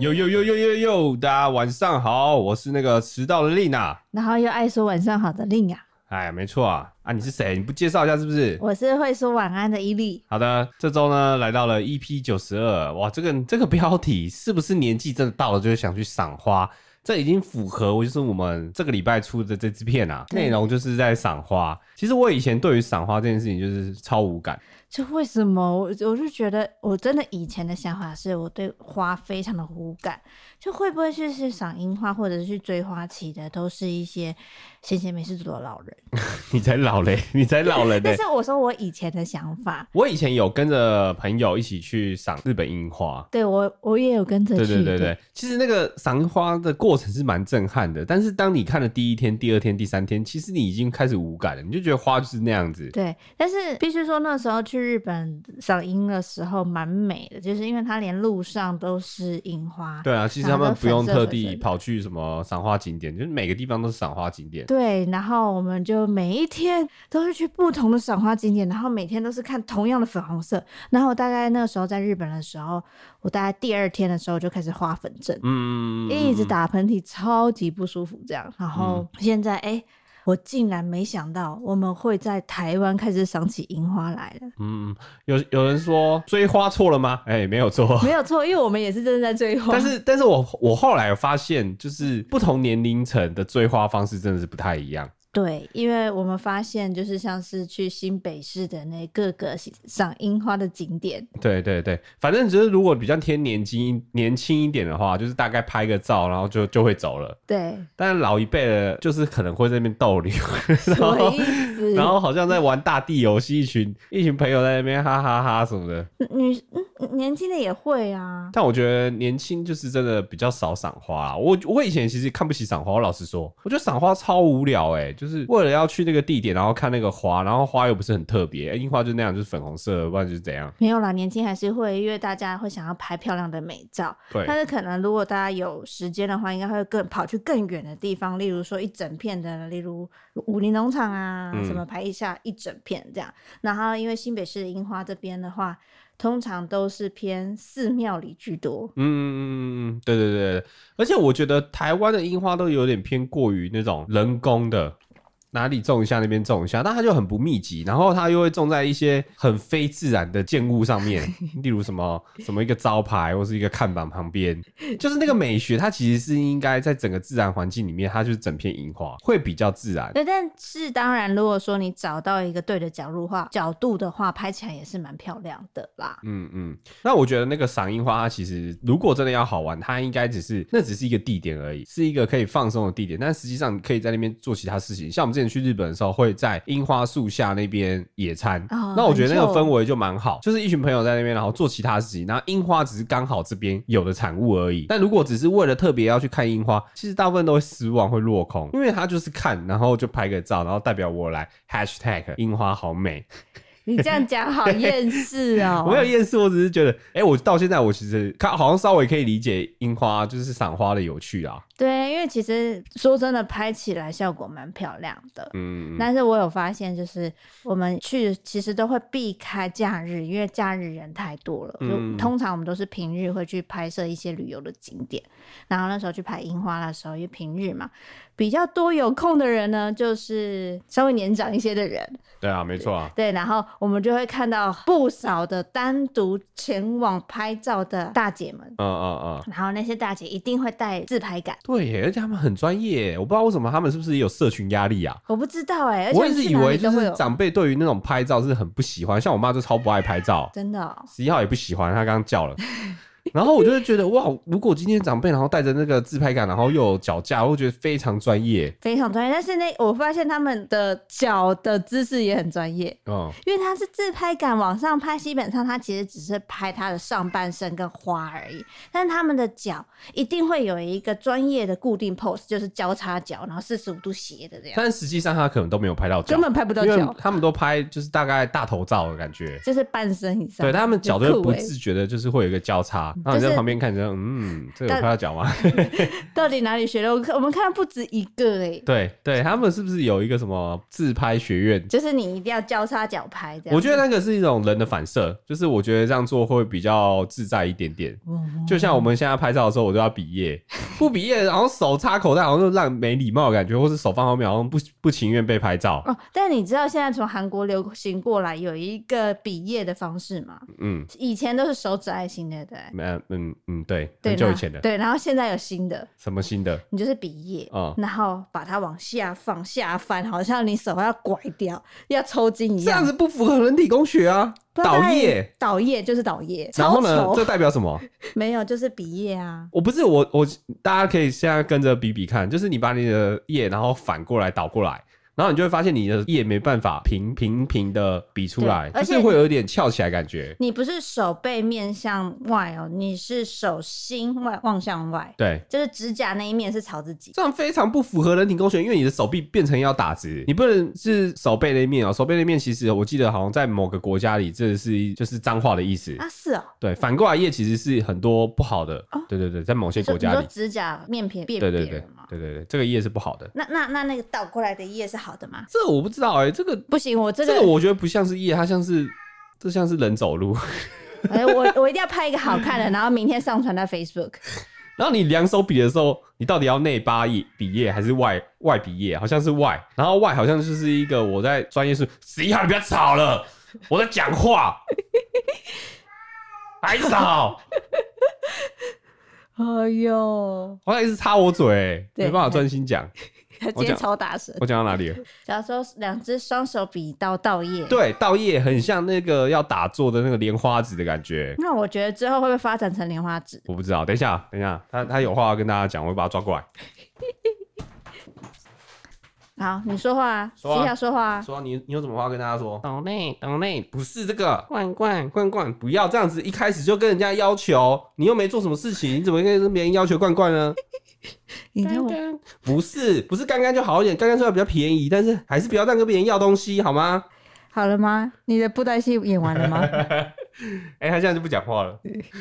呦呦呦呦呦呦，大家晚上好，我是那个迟到的丽娜，然后又爱说晚上好的丽啊。哎，没错啊，啊，你是谁？你不介绍一下是不是？我是会说晚安的伊利。好的，这周呢来到了 EP 九十二，哇，这个这个标题是不是年纪真的到了，就是想去赏花？这已经符合，我就是我们这个礼拜出的这支片啊，内容就是在赏花。其实我以前对于赏花这件事情就是超无感。就为什么？我我就觉得我真的以前的想法是我对花非常的无感，就会不会去是赏樱花或者是去追花期的，都是一些闲闲没事做的老人。你才老嘞，你才老人。但是我说我以前的想法，我以前有跟着朋友一起去赏日本樱花。对，我我也有跟着去。对对对对，其实那个赏樱花的过程是蛮震撼的，但是当你看了第一天、第二天、第三天，其实你已经开始无感了，你就觉得花就是那样子。对，但是必须说那时候去。日本赏樱的时候蛮美的，就是因为它连路上都是樱花。对啊，其实他们不用特地跑去什么赏花景点，就是每个地方都是赏花景点。对，然后我们就每一天都是去不同的赏花景点，然后每天都是看同样的粉红色。然后大概那个时候在日本的时候，我大概第二天的时候就开始花粉症，嗯，一直打喷嚏，超级不舒服这样。然后现在哎。欸我竟然没想到我们会在台湾开始赏起樱花来了。嗯，有有人说追花错了吗？哎、欸，没有错，没有错，因为我们也是真的在追花。但是，但是我我后来发现，就是不同年龄层的追花方式真的是不太一样。对，因为我们发现，就是像是去新北市的那各个赏樱花的景点。对对对，反正只是如果比较偏年轻年轻一点的话，就是大概拍个照，然后就就会走了。对，但老一辈的，就是可能会在那边逗留，然后然后好像在玩大地游戏，一群 一群朋友在那边哈哈哈哈什么的。女年轻的也会啊，但我觉得年轻就是真的比较少赏花啊。我我以前其实看不起赏花，我老实说，我觉得赏花超无聊哎、欸。就是为了要去那个地点，然后看那个花，然后花又不是很特别，樱花就那样，就是粉红色，不然就是怎样。没有啦，年轻还是会，因为大家会想要拍漂亮的美照。对。但是可能如果大家有时间的话，应该会更跑去更远的地方，例如说一整片的，例如武林农场啊，嗯、什么拍一下一整片这样。然后因为新北市的樱花这边的话，通常都是偏寺庙里居多。嗯嗯嗯嗯，对对对，而且我觉得台湾的樱花都有点偏过于那种人工的。哪里种一下，那边种一下，但它就很不密集，然后它又会种在一些很非自然的建物上面，例如什么什么一个招牌或是一个看板旁边，就是那个美学，它其实是应该在整个自然环境里面，它就是整片樱花会比较自然。对，但是当然，如果说你找到一个对的角度话，角度的话，拍起来也是蛮漂亮的啦。嗯嗯，那我觉得那个赏樱花，它其实如果真的要好玩，它应该只是那只是一个地点而已，是一个可以放松的地点，但实际上你可以在那边做其他事情，像我们之前。去日本的时候，会在樱花树下那边野餐。哦，那我觉得那个氛围就蛮好，就是一群朋友在那边，然后做其他事情，然后樱花只是刚好这边有的产物而已。但如果只是为了特别要去看樱花，其实大部分都会失望，会落空，因为他就是看，然后就拍个照，然后代表我来 hashtag 樱花好美。你这样讲好厌世哦！我没有厌世，我只是觉得，哎、欸，我到现在我其实看好像稍微可以理解樱花就是赏花的有趣啊。对，因为其实说真的，拍起来效果蛮漂亮的。嗯，但是我有发现，就是我们去其实都会避开假日，因为假日人太多了。嗯，就通常我们都是平日会去拍摄一些旅游的景点，然后那时候去拍樱花的时候，因为平日嘛，比较多有空的人呢，就是稍微年长一些的人。对啊，没错啊。对，然后我们就会看到不少的单独前往拍照的大姐们。嗯嗯嗯。然后那些大姐一定会带自拍杆。对耶，而且他们很专业，我不知道为什么他们是不是也有社群压力啊？我不知道哎，我一直以为就是长辈对于那种拍照是很不喜欢，像我妈就超不爱拍照，真的哦。十一号也不喜欢，她刚刚叫了。然后我就会觉得哇，如果今天长辈然后带着那个自拍杆，然后又有脚架，我会觉得非常专业，非常专业。但是那我发现他们的脚的姿势也很专业哦，因为他是自拍杆往上拍，基本上他其实只是拍他的上半身跟花而已。但他们的脚一定会有一个专业的固定 pose，就是交叉脚，然后四十五度斜的这样。但实际上他可能都没有拍到脚，根本拍不到脚。他们都拍就是大概大头照的感觉，就是半身以上。对，他们脚都会不自觉的，就是会有一个交叉。然后你在旁边看着，嗯，这个有拍到脚吗？到底哪里学的？我我们看不止一个哎、欸。对对，他们是不是有一个什么自拍学院？就是你一定要交叉脚拍这样。我觉得那个是一种人的反射，就是我觉得这样做会比较自在一点点。嗯、就像我们现在拍照的时候，我都要比耶，不比耶，然后手插口袋，好像就让没礼貌的感觉，或是手放后面，好像不不情愿被拍照。哦，但你知道现在从韩国流行过来有一个比耶的方式吗？嗯，以前都是手指爱心的，对。嗯嗯嗯，对，很久以前的。对，然后现在有新的。什么新的？你就是笔叶，嗯，然后把它往下放、下翻，好像你手要拐掉、要抽筋一样。这样子不符合人体工学啊！倒叶，倒叶就是倒叶。然后呢？这代表什么？没有，就是比耶啊。我不是我我，大家可以现在跟着比比看，就是你把你的叶，然后反过来倒过来。然后你就会发现你的叶没办法平平平的比出来，就是会有一点翘起来感觉。你不是手背面向外哦，你是手心外望向外。对，就是指甲那一面是朝自己。这样非常不符合人体工学，因为你的手臂变成要打直，你不能是手背那一面哦。手背那一面其实我记得好像在某个国家里，这是就是脏话的意思啊。是哦。对，反过来叶其实是很多不好的。哦。对对对，在某些国家里，你指甲面偏变。对对对对对对，这个叶是不好的。那那那那个倒过来的叶是好的吗？这我不知道哎、欸，这个不行，我这个这个我觉得不像是叶，它像是这像是人走路。哎、欸，我我一定要拍一个好看的，然后明天上传到 Facebook。然后你两手比的时候，你到底要内八叶比叶还是外外比叶？好像是外，然后外好像就是一个我在专业术十一号，你不要吵了，我在讲话，还吵。哎呦，好像一直插我嘴，没办法专心讲。他 今天超大声。我讲到哪里了？假如说两只双手比到倒叶，对，倒叶很像那个要打坐的那个莲花指的感觉。那我觉得之后会不会发展成莲花指？我不知道。等一下，等一下，他他有话要跟大家讲，我会把他抓过来。好，你说话啊，说啊，说话啊，说你你有什么话跟大家说？岛内岛内不是这个，罐罐罐罐，不要这样子，一开始就跟人家要求，你又没做什么事情，你怎么可以跟别人要求罐罐呢？你看我不是不是刚刚就好一点，刚刚说的比较便宜，但是还是不要让跟别人要东西好吗？好了吗？你的布袋戏演完了吗？哎、欸，他现在就不讲话了。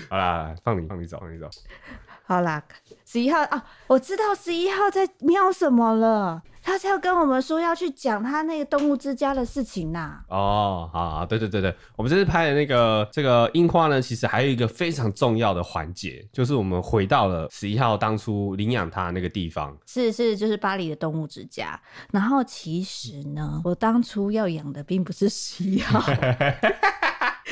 好啦，放你放你走，放你走。好啦，十一号啊，我知道十一号在瞄什么了。他是要跟我们说要去讲他那个动物之家的事情呐、啊。哦，好，对对对对，我们这次拍的那个这个樱花呢，其实还有一个非常重要的环节，就是我们回到了十一号当初领养他那个地方。是是，就是巴黎的动物之家。然后其实呢，我当初要养的并不是十一号。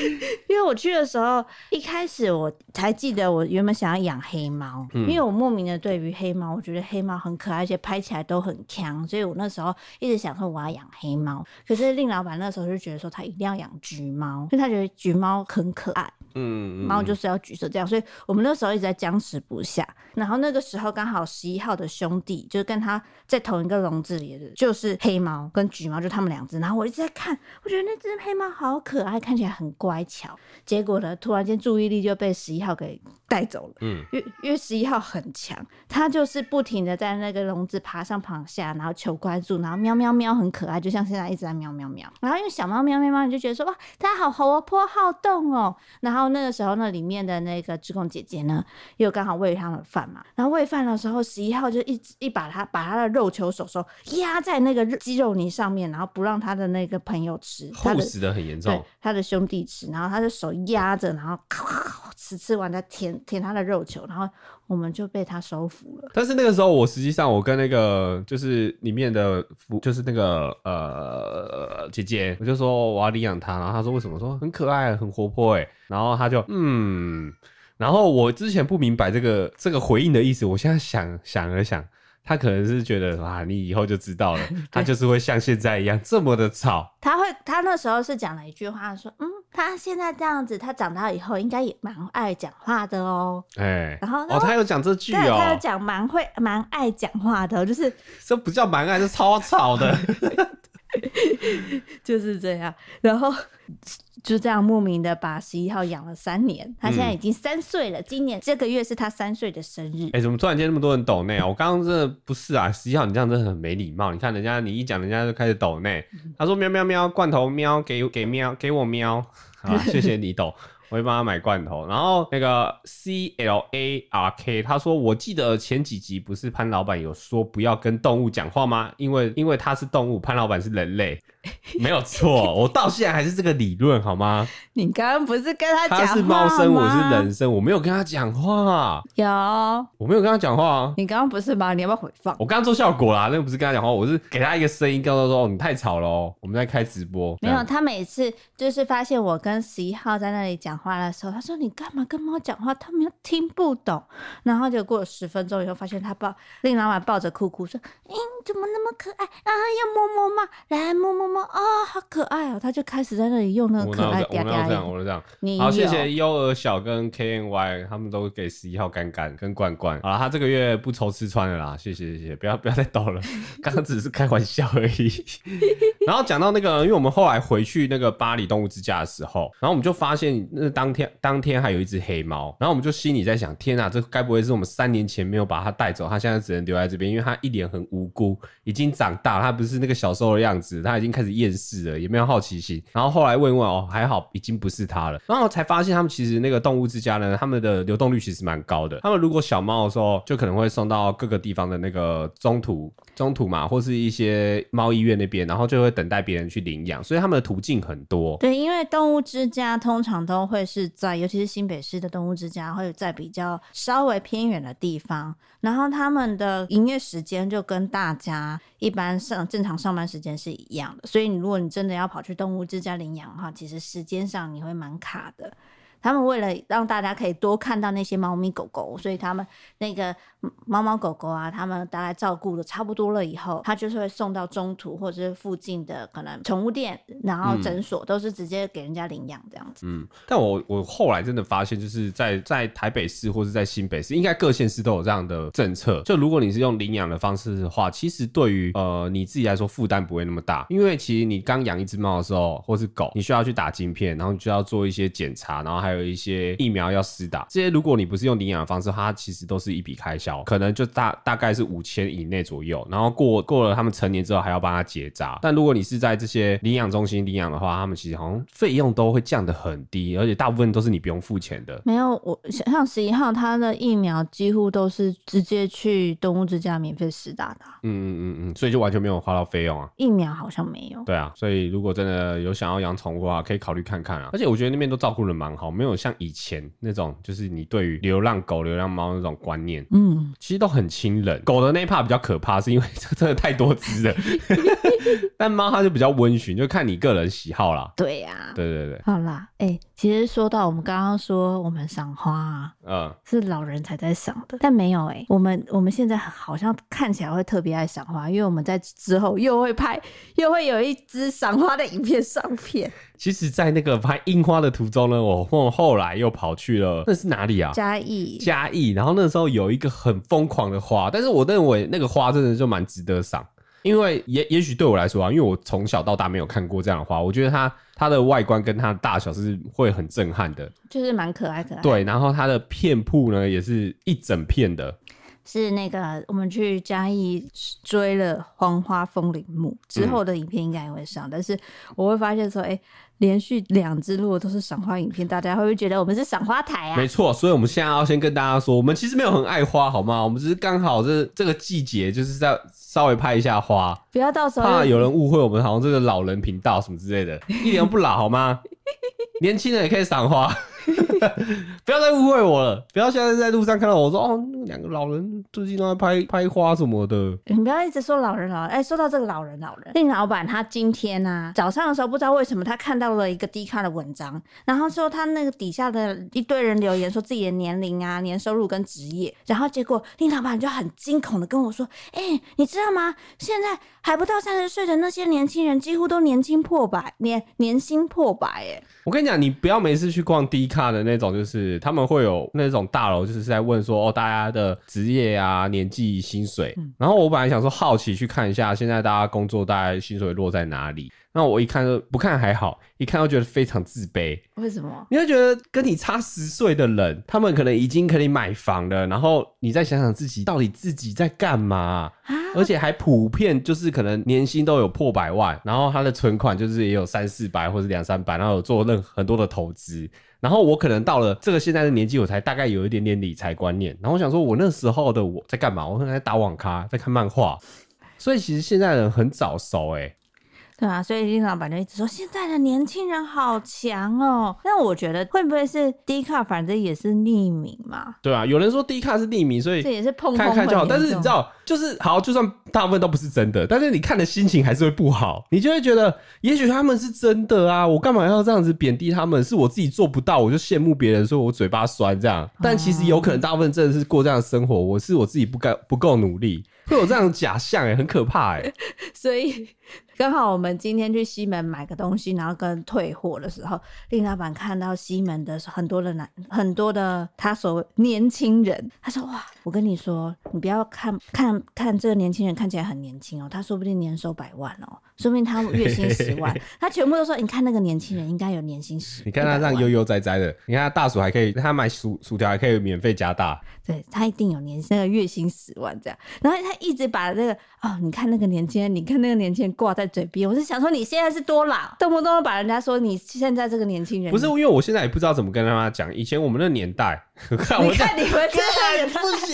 因为我去的时候，一开始我才记得我原本想要养黑猫，嗯，因为我莫名的对于黑猫，我觉得黑猫很可爱，而且拍起来都很强，所以我那时候一直想说我要养黑猫。可是令老板那时候就觉得说他一定要养橘猫，因为他觉得橘猫很可爱。嗯，猫就是要橘色这样，所以我们那时候一直在僵持不下。然后那个时候刚好十一号的兄弟就是跟他在同一个笼子里的，就是黑猫跟橘猫，就他们两只。然后我一直在看，我觉得那只黑猫好可爱，看起来很乖巧。结果呢，突然间注意力就被十一号给带走了。嗯，因为因为十一号很强，他就是不停的在那个笼子爬上爬下，然后求关注，然后喵喵喵很可爱，就像现在一直在喵喵喵。然后因为小猫喵喵喵，你就觉得说哇，它好活泼好动哦。然后那个时候那里面的那个志工姐姐呢，又刚好喂他们饭嘛。然后喂饭的时候，十一号就一一把他把他的肉球手手压在那个鸡肉泥上面，然后不让他的那个朋友吃，厚实的很严重，对，他的兄弟吃，然后他的手压着，然后咔咔咔吃吃完再舔舔他的肉球，然后我们就被他收服了。但是那个时候，我实际上我跟那个就是里面的服，就是那个呃姐姐，我就说我要领养他，然后他说为什么？说很可爱，很活泼，哎，然后他就嗯。然后我之前不明白这个这个回应的意思，我现在想想了想，他可能是觉得啊，你以后就知道了，他就是会像现在一样这么的吵。他会，他那时候是讲了一句话，说，嗯，他现在这样子，他长大以后应该也蛮爱讲话的哦。哎，然后哦，他有讲这句哦，他有讲蛮会蛮爱讲话的，就是 这不叫蛮爱，是超吵的，就是这样。然后。就这样莫名的把十一号养了三年，他现在已经三岁了。嗯、今年这个月是他三岁的生日。哎、欸，怎么突然间那么多人抖内啊？我刚刚真的不是啊，十一号你这样真的很没礼貌。你看人家你一讲，人家就开始抖内。他说喵喵喵，罐头喵，给给喵，给我喵。好，谢谢你抖。我会帮他买罐头。然后那个 C L A R K 他说，我记得前几集不是潘老板有说不要跟动物讲话吗？因为因为他是动物，潘老板是人类。没有错，我到现在还是这个理论，好吗？你刚刚不是跟他讲话？他是猫生，我是人生，我没有跟他讲话。有，我没有跟他讲话啊。你刚刚不是吗？你要不要回放？我刚刚做效果啦，那个不是跟他讲话，我是给他一个声音，告诉他说：“你太吵了哦，我们在开直播。”没有，他每次就是发现我跟十一号在那里讲话的时候，他说：“你干嘛跟猫讲话？他们又听不懂。”然后就过了十分钟以后，发现他抱令老板抱着哭哭说：“嗯，怎么那么可爱啊？要摸摸吗？来摸摸。”啊、哦，好可爱哦！他就开始在那里用那个可爱嗲嗲。我这样，我这样。你好，谢谢优儿小跟 K N Y，他们都给十一号干干跟罐罐。好了，他这个月不愁吃穿了啦，谢谢谢谢，不要不要再抖了，刚刚只是开玩笑而已。然后讲到那个，因为我们后来回去那个巴黎动物之家的时候，然后我们就发现那当天当天还有一只黑猫，然后我们就心里在想：天啊，这该不会是我们三年前没有把它带走，它现在只能留在这边？因为它一脸很无辜，已经长大，它不是那个小时候的样子，它已经开始厌世了，也没有好奇心。然后后来问问哦，还好已经不是它了。然后才发现他们其实那个动物之家呢，他们的流动率其实蛮高的。他们如果小猫的时候，就可能会送到各个地方的那个中途中途嘛，或是一些猫医院那边，然后就会等待别人去领养。所以他们的途径很多。对，因为动物之家通常都会是在，尤其是新北市的动物之家，会在比较稍微偏远的地方。然后他们的营业时间就跟大家一般上正常上班时间是一样的，所以你如果你真的要跑去动物之家领养的话，其实时间上你会蛮卡的。他们为了让大家可以多看到那些猫咪狗狗，所以他们那个猫猫狗狗啊，他们大概照顾的差不多了以后，他就是会送到中途或者是附近的可能宠物店，然后诊所、都是直接给人家领养这样子。嗯，但我我后来真的发现，就是在在台北市或是在新北市，应该各县市都有这样的政策。就如果你是用领养的方式的话，其实对于呃你自己来说负担不会那么大，因为其实你刚养一只猫的时候，或是狗，你需要去打晶片，然后你就要做一些检查，然后还有一些疫苗要施打，这些如果你不是用领养的方式，它其实都是一笔开销，可能就大大概是五千以内左右。然后过过了他们成年之后，还要帮他结扎。但如果你是在这些领养中心领养的话，他们其实好像费用都会降得很低，而且大部分都是你不用付钱的。没有，我像十一号，他的疫苗几乎都是直接去动物之家免费施打的。嗯嗯嗯嗯，所以就完全没有花到费用啊。疫苗好像没有。对啊，所以如果真的有想要养宠物的话，可以考虑看看啊。而且我觉得那边都照顾的蛮好。没有像以前那种，就是你对于流浪狗、流浪猫那种观念，嗯，其实都很亲人。狗的那一 part 比较可怕，是因为 这真的太多只了。但猫它就比较温驯，就看你个人喜好啦。对呀、啊，对对对。好啦，哎、欸，其实说到我们刚刚说我们赏花啊，嗯，是老人才在赏的，但没有哎、欸，我们我们现在好像看起来会特别爱赏花，因为我们在之后又会拍，又会有一支赏花的影片上片。其实，在那个 拍樱花的途中呢，我后后来又跑去了，那是哪里啊？嘉义。嘉义。然后那时候有一个很疯狂的花，但是我认为那个花真的就蛮值得赏，因为也也许对我来说啊，因为我从小到大没有看过这样的花，我觉得它它的外观跟它的大小是会很震撼的，就是蛮可爱可爱。对，然后它的片铺呢也是一整片的。是那个，我们去嘉义追了黄花风铃木之后的影片应该也会上，嗯、但是我会发现说，哎、欸，连续两支如果都是赏花影片，大家会不会觉得我们是赏花台啊？没错，所以我们现在要先跟大家说，我们其实没有很爱花，好吗？我们只是刚好这这个季节就是在稍微拍一下花，不要到时候怕有人误会我们好像这个老人频道什么之类的，一点都不老，好吗？年轻人也可以赏花。不要再误会我了！不要现在在路上看到我说哦，那两个老人最近都在拍拍花什么的。你不要一直说老人老人。哎，说到这个老人老人，令老板他今天呢、啊、早上的时候不知道为什么他看到了一个低卡的文章，然后说他那个底下的一堆人留言说自己的年龄啊、年收入跟职业，然后结果令老板就很惊恐的跟我说：“哎、欸，你知道吗？现在还不到三十岁的那些年轻人几乎都年薪破百，年年薪破百。”哎，我跟你讲，你不要每次去逛低卡的那。那种就是他们会有那种大楼，就是在问说哦，大家的职业啊、年纪、薪水。然后我本来想说好奇去看一下，现在大家工作大概薪水落在哪里。那我一看就不看还好，一看又觉得非常自卑。为什么？你会觉得跟你差十岁的人，他们可能已经可以买房了，然后你再想想自己到底自己在干嘛？啊，而且还普遍就是可能年薪都有破百万，然后他的存款就是也有三四百或者两三百，然后有做任很多的投资。然后我可能到了这个现在的年纪，我才大概有一点点理财观念。然后我想说，我那时候的我在干嘛？我可能在打网咖，在看漫画。所以其实现在人很早熟哎、欸。对啊，所以林老板就一直说现在的年轻人好强哦。但我觉得会不会是 D 卡，反正也是匿名嘛？对啊，有人说 D 卡是匿名，所以这也是碰看看就好。但是你知道，就是好，就算大部分都不是真的，但是你看的心情还是会不好。你就会觉得，也许他们是真的啊，我干嘛要这样子贬低他们？是我自己做不到，我就羡慕别人，说我嘴巴酸这样。但其实有可能大部分真的是过这样的生活，我是我自己不该不够努力，会有这样的假象哎、欸，很可怕哎、欸。所以。刚好我们今天去西门买个东西，然后跟退货的时候，令老板看到西门的很多的男，很多的他所谓年轻人，他说：“哇，我跟你说，你不要看看看这个年轻人看起来很年轻哦，他说不定年收百万哦，说不定他 月薪十万。”他全部都说：“你看那个年轻人应该有年薪十。”你看他这样悠悠哉哉的，你看他大薯还可以，他买薯薯条还可以免费加大，对他一定有年那个月薪十万这样。然后他一直把这个哦，你看那个年轻人，你看那个年轻人挂在。嘴边，我是想说你现在是多老，动不动把人家说你现在这个年轻人，不是因为我现在也不知道怎么跟他妈讲。以前我们那年代，看你看你们这样也不行，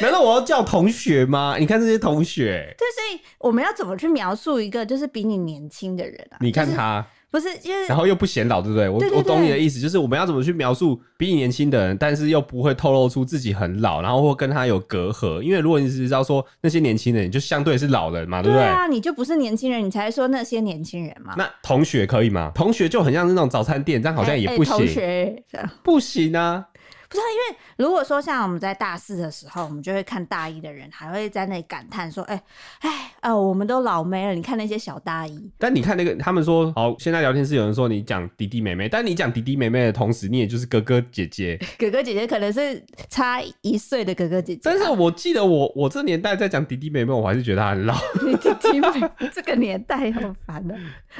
难道我要叫同学吗？你看这些同学，对，所以我们要怎么去描述一个就是比你年轻的人啊？你看他。就是不是，就是然后又不显老，对不对？我我懂你的意思，就是我们要怎么去描述比你年轻的人，但是又不会透露出自己很老，然后或跟他有隔阂。因为如果你只知道说那些年轻人，就相对是老人嘛，对不对？对啊，你就不是年轻人，你才说那些年轻人嘛。那同学可以吗？同学就很像是那种早餐店，这样好像也不行。欸欸、同学不行啊。不是，因为如果说像我们在大四的时候，我们就会看大一的人，还会在那里感叹说：“哎哎哦，我们都老妹了。”你看那些小大一。但你看那个，他们说好，现在聊天室有人说你讲弟弟妹妹，但你讲弟弟妹妹的同时，你也就是哥哥姐姐。哥哥姐姐可能是差一岁的哥哥姐姐。但是我记得我我这年代在讲弟弟妹妹，我还是觉得他很老。你 弟弟妹妹这个年代好烦的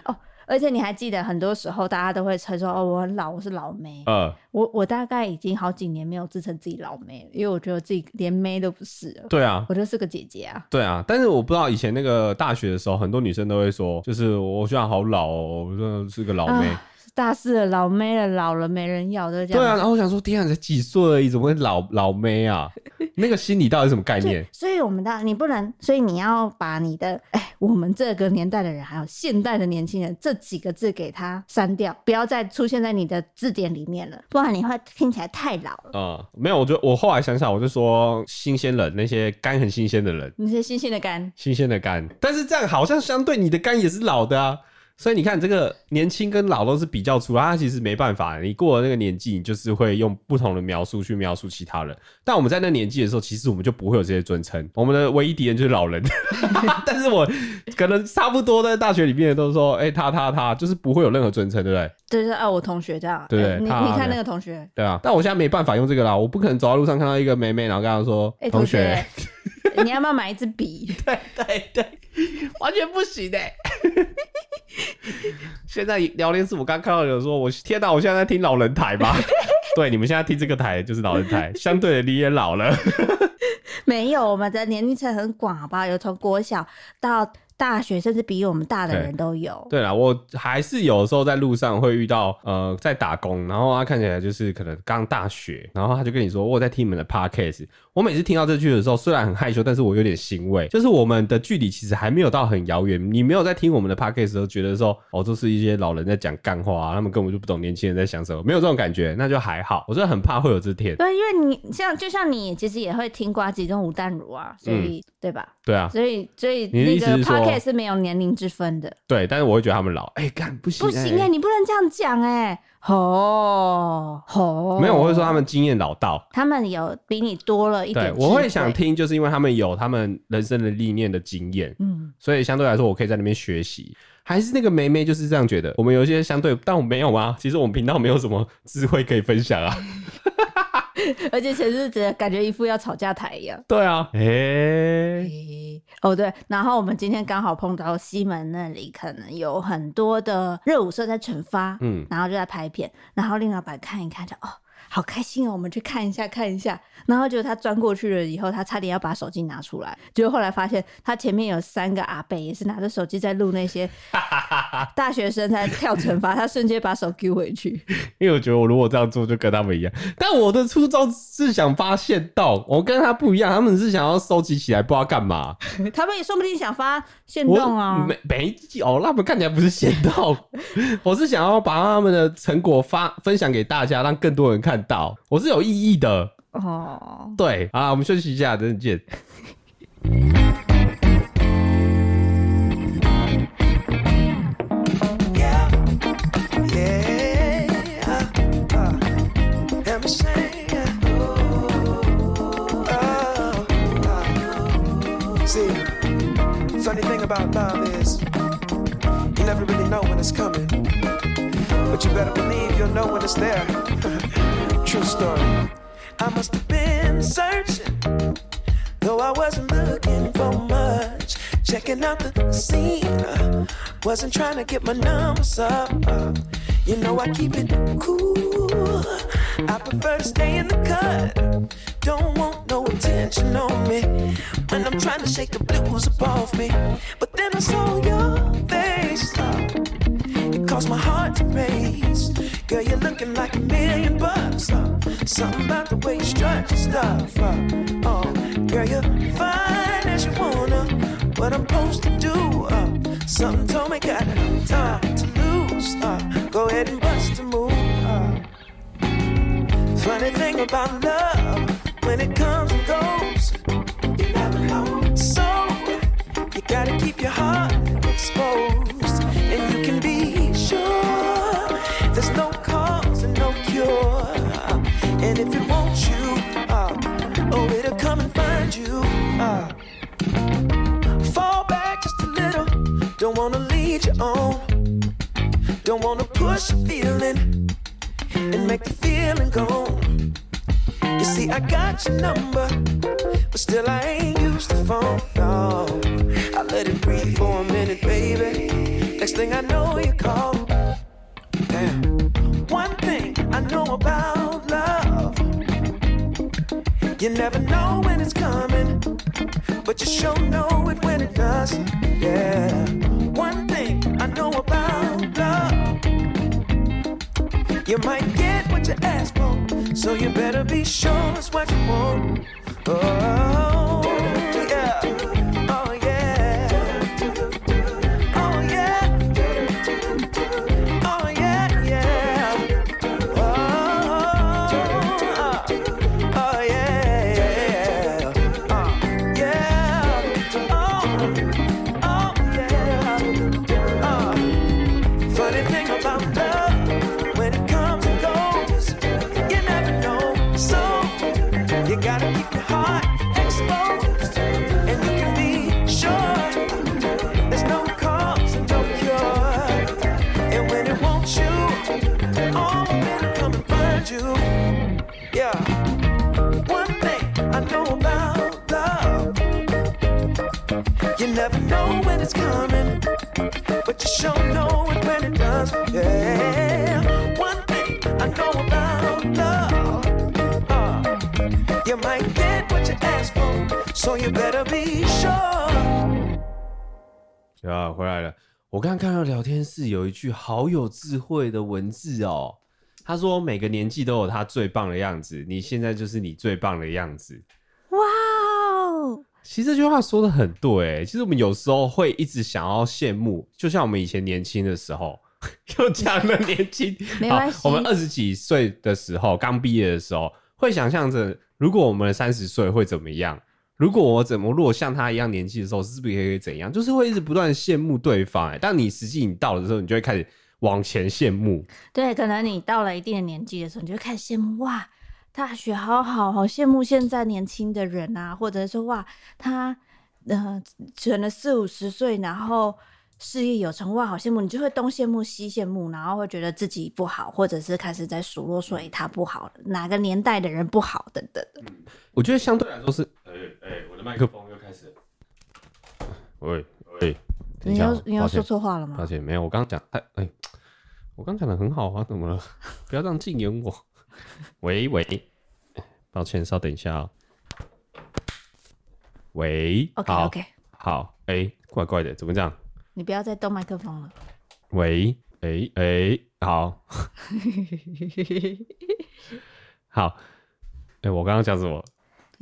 哦。而且你还记得，很多时候大家都会称说：“哦，我很老，我是老妹。”嗯，我我大概已经好几年没有自称自己老妹了，因为我觉得自己连妹都不是了。对啊，我就是个姐姐啊。对啊，但是我不知道以前那个大学的时候，很多女生都会说，就是我现在好老哦，我真的是个老妹。啊大四了，老妹了，老了没人要，的这样。对啊，然后我想说，天啊，才几岁而已，怎么会老老妹啊？那个心理到底什么概念？所以，我们当你不能，所以你要把你的 哎，我们这个年代的人，还有现代的年轻人这几个字给它删掉，不要再出现在你的字典里面了，不然你会听起来太老了。嗯，没有，我就我后来想想，我就说新鲜人，那些肝很新鲜的人，那些新鲜的肝，新鲜的肝，但是这样好像相对你的肝也是老的啊。所以你看，这个年轻跟老都是比较出来，他其实没办法。你过了那个年纪，你就是会用不同的描述去描述其他人。但我们在那年纪的时候，其实我们就不会有这些尊称。我们的唯一敌人就是老人。但是我可能差不多在大学里面都是说，哎、他他他，就是不会有任何尊称，对不对？就是啊，我同学这样。对，欸、你你看那个同学。对啊，但我现在没办法用这个啦，我不可能走在路上看到一个妹妹，然后跟她说，哎、欸，同学，同学你要不要买一支笔？对对对，完全不行的、欸。现在聊天室，我刚看到有人说，我天哪，我现在在听老人台吧？对，你们现在听这个台就是老人台，相对的你也老了。没有，我们的年龄层很广，好不好？有从国小到。大学甚至比我们大的人都有。对啦，我还是有时候在路上会遇到，呃，在打工，然后他看起来就是可能刚大学，然后他就跟你说，我在听你们的 podcast。我每次听到这句的时候，虽然很害羞，但是我有点欣慰，就是我们的距离其实还没有到很遥远。你没有在听我们的 podcast 的时候，觉得说，哦，都是一些老人在讲干话啊，他们根本就不懂年轻人在想什么，没有这种感觉，那就还好。我真的很怕会有这天。对，因为你像就像你其实也会听瓜子跟吴淡如啊，所以、嗯、对吧？对啊，所以所以那个 podcast 是没有年龄之分的。对，但是我会觉得他们老，哎、欸，干不行、欸，不行哎、欸，你不能这样讲哎、欸，吼吼，没有，我会说他们经验老道，他们有比你多了一点。对，我会想听，就是因为他们有他们人生的历练的经验，嗯，所以相对来说，我可以在那边学习。还是那个梅梅就是这样觉得，我们有一些相对，但我没有啊？其实我们频道没有什么智慧可以分享啊。而且前日子感觉一副要吵架台一样。对啊，哎、欸欸，哦对，然后我们今天刚好碰到西门那里，可能有很多的热舞社在惩发，嗯，然后就在拍片，然后令老板看一看就哦，好开心哦，我们去看一下看一下。然后就他钻过去了以后，他差点要把手机拿出来，结果后来发现他前面有三个阿贝也是拿着手机在录那些 大学生在跳惩罚，他瞬间把手丢回去。因为我觉得我如果这样做就跟他们一样，但我的初衷是想发现到我跟他不一样，他们是想要收集起来不知道干嘛。他们也说不定想发现动啊，没没哦，那们看起来不是现动，我是想要把他们的成果发分享给大家，让更多人看到，我是有意义的。哦，对，啊，我们休息一下，等阵见。I must have been searching, though I wasn't looking for much. Checking out the scene, uh, wasn't trying to get my numbers up. Uh, you know I keep it cool. I prefer to stay in the cut. Don't want no attention on me when I'm trying to shake the blues above me. But then I saw your face. Uh, it caused my heart to race. Girl, you're looking like a million Uh, something about the way you strut your stuff. Uh, oh, girl, you're fine as you wanna. What I'm supposed to do? Uh, something told me got time to lose. Go ahead and bust a move. Funny thing about love, when it comes and goes, you never know. So you gotta keep your heart exposed, Don't wanna lead you on. Don't wanna push a feeling and make the feeling gone. You see, I got your number, but still I ain't used the phone. No, I let it breathe for a minute, baby. Next thing I know, you call. Damn. One thing I know about you never know when it's coming, but you sure know it when it does. Yeah. One thing I know about love, you might get what you ask for, so you better be sure it's what you want. Oh, you better be sure. 啊，回来了。我刚刚看到聊天室有一句好有智慧的文字哦，他说每个年纪都有他最棒的样子，你现在就是你最棒的样子。哇哦！其实这句话说的很对，其实我们有时候会一直想要羡慕，就像我们以前年轻的时候，又讲了年轻，没关系。我们二十几岁的时候，刚毕业的时候，会想象着如果我们三十岁会怎么样？如果我怎么，如果像他一样年纪的时候，是不是可以怎样？就是会一直不断羡慕对方。哎，但你实际你到了的时候，你就会开始往前羡慕。对，可能你到了一定的年纪的时候，你就会开始羡慕哇。大学好好，好羡慕现在年轻的人啊，或者说哇，他呃存了四五十岁，然后事业有成，哇，好羡慕，你就会东羡慕西羡慕，然后会觉得自己不好，或者是开始在数落说，哎，他不好，哪个年代的人不好等等的。我觉得相对来说是，哎哎，我的麦克风又开始，喂喂，你要你要说错话了吗？抱歉，没有，我刚刚讲，哎哎，我刚讲的很好啊，怎么了？不要这样禁言我。喂喂，抱歉，稍等一下哦。喂，OK OK，好，哎、欸，怪怪的，怎么这样？你不要再动麦克风了。喂，哎、欸、哎、欸，好，好，哎、欸，我刚刚讲什么？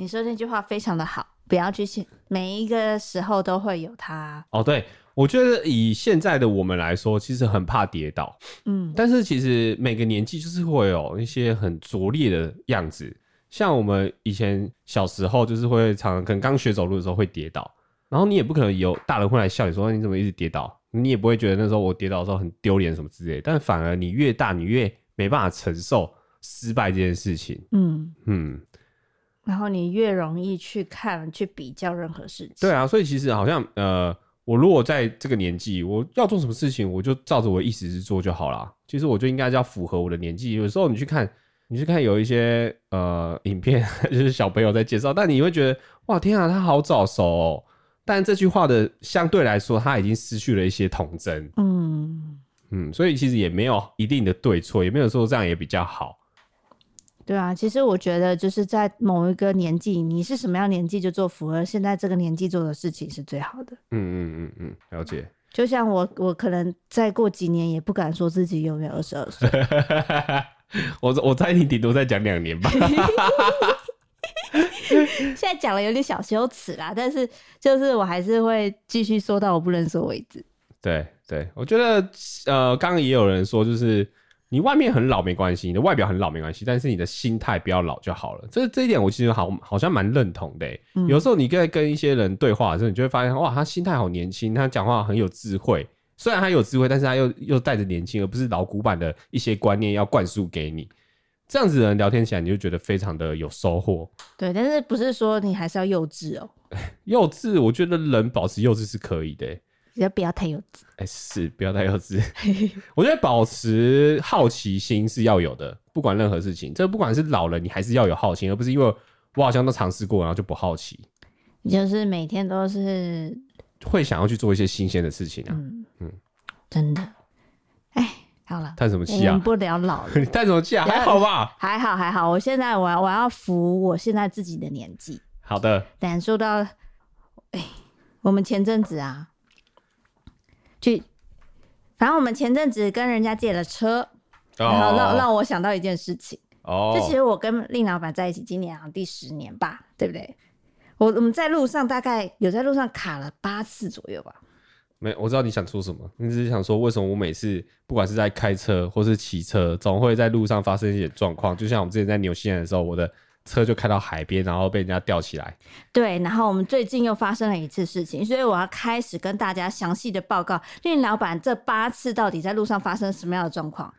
你说那句话非常的好，不要去信，每一个时候都会有它。哦，对，我觉得以现在的我们来说，其实很怕跌倒，嗯，但是其实每个年纪就是会有一些很拙劣的样子。像我们以前小时候，就是会常常可能刚学走路的时候会跌倒，然后你也不可能有大人会来笑你说你怎么一直跌倒，你也不会觉得那时候我跌倒的时候很丢脸什么之类的。但反而你越大，你越没办法承受失败这件事情。嗯嗯，然后你越容易去看去比较任何事情。对啊，所以其实好像呃，我如果在这个年纪，我要做什么事情，我就照着我的意思去做就好了。其实我就应该要符合我的年纪。有时候你去看。你去看有一些呃影片，就是小朋友在介绍，但你会觉得哇天啊，他好早熟哦。但这句话的相对来说，他已经失去了一些童真。嗯嗯，所以其实也没有一定的对错，也没有说这样也比较好。对啊，其实我觉得就是在某一个年纪，你是什么样年纪就做符合现在这个年纪做的事情是最好的。嗯嗯嗯嗯，了解。就像我，我可能再过几年也不敢说自己永远二十二岁。我我猜你顶多再讲两年吧。现在讲了有点小羞耻啦，但是就是我还是会继续说到我不能说为止。对对，我觉得呃，刚刚也有人说，就是你外面很老没关系，你的外表很老没关系，但是你的心态不要老就好了。这这一点我其实好好像蛮认同的、嗯。有时候你在跟一些人对话的时候，你就会发现哇，他心态好年轻，他讲话很有智慧。虽然他有智慧，但是他又又带着年轻，而不是老古板的一些观念要灌输给你。这样子的人聊天起来，你就觉得非常的有收获。对，但是不是说你还是要幼稚哦？幼稚，我觉得人保持幼稚是可以的，只要不要太幼稚。哎、欸，是不要太幼稚。我觉得保持好奇心是要有的，不管任何事情，这不管是老了，你还是要有好奇心，而不是因为我好像都尝试过，然后就不好奇。就是每天都是。会想要去做一些新鲜的事情啊，嗯嗯，真的，哎，好了，叹什么气啊？不聊老了，你 叹什么气啊？还好吧？还好还好，我现在我要我要服我现在自己的年纪。好的，感受到，哎，我们前阵子啊，去，反正我们前阵子跟人家借了车，然后让让我想到一件事情哦，就其实我跟令老板在一起，今年好像第十年吧，对不对？我我们在路上大概有在路上卡了八次左右吧。没，我知道你想说什么，你只是想说为什么我每次不管是在开车或是骑车，总会在路上发生一些状况。就像我们之前在纽西兰的时候，我的车就开到海边，然后被人家吊起来。对，然后我们最近又发生了一次事情，所以我要开始跟大家详细的报告，令老板这八次到底在路上发生什么样的状况。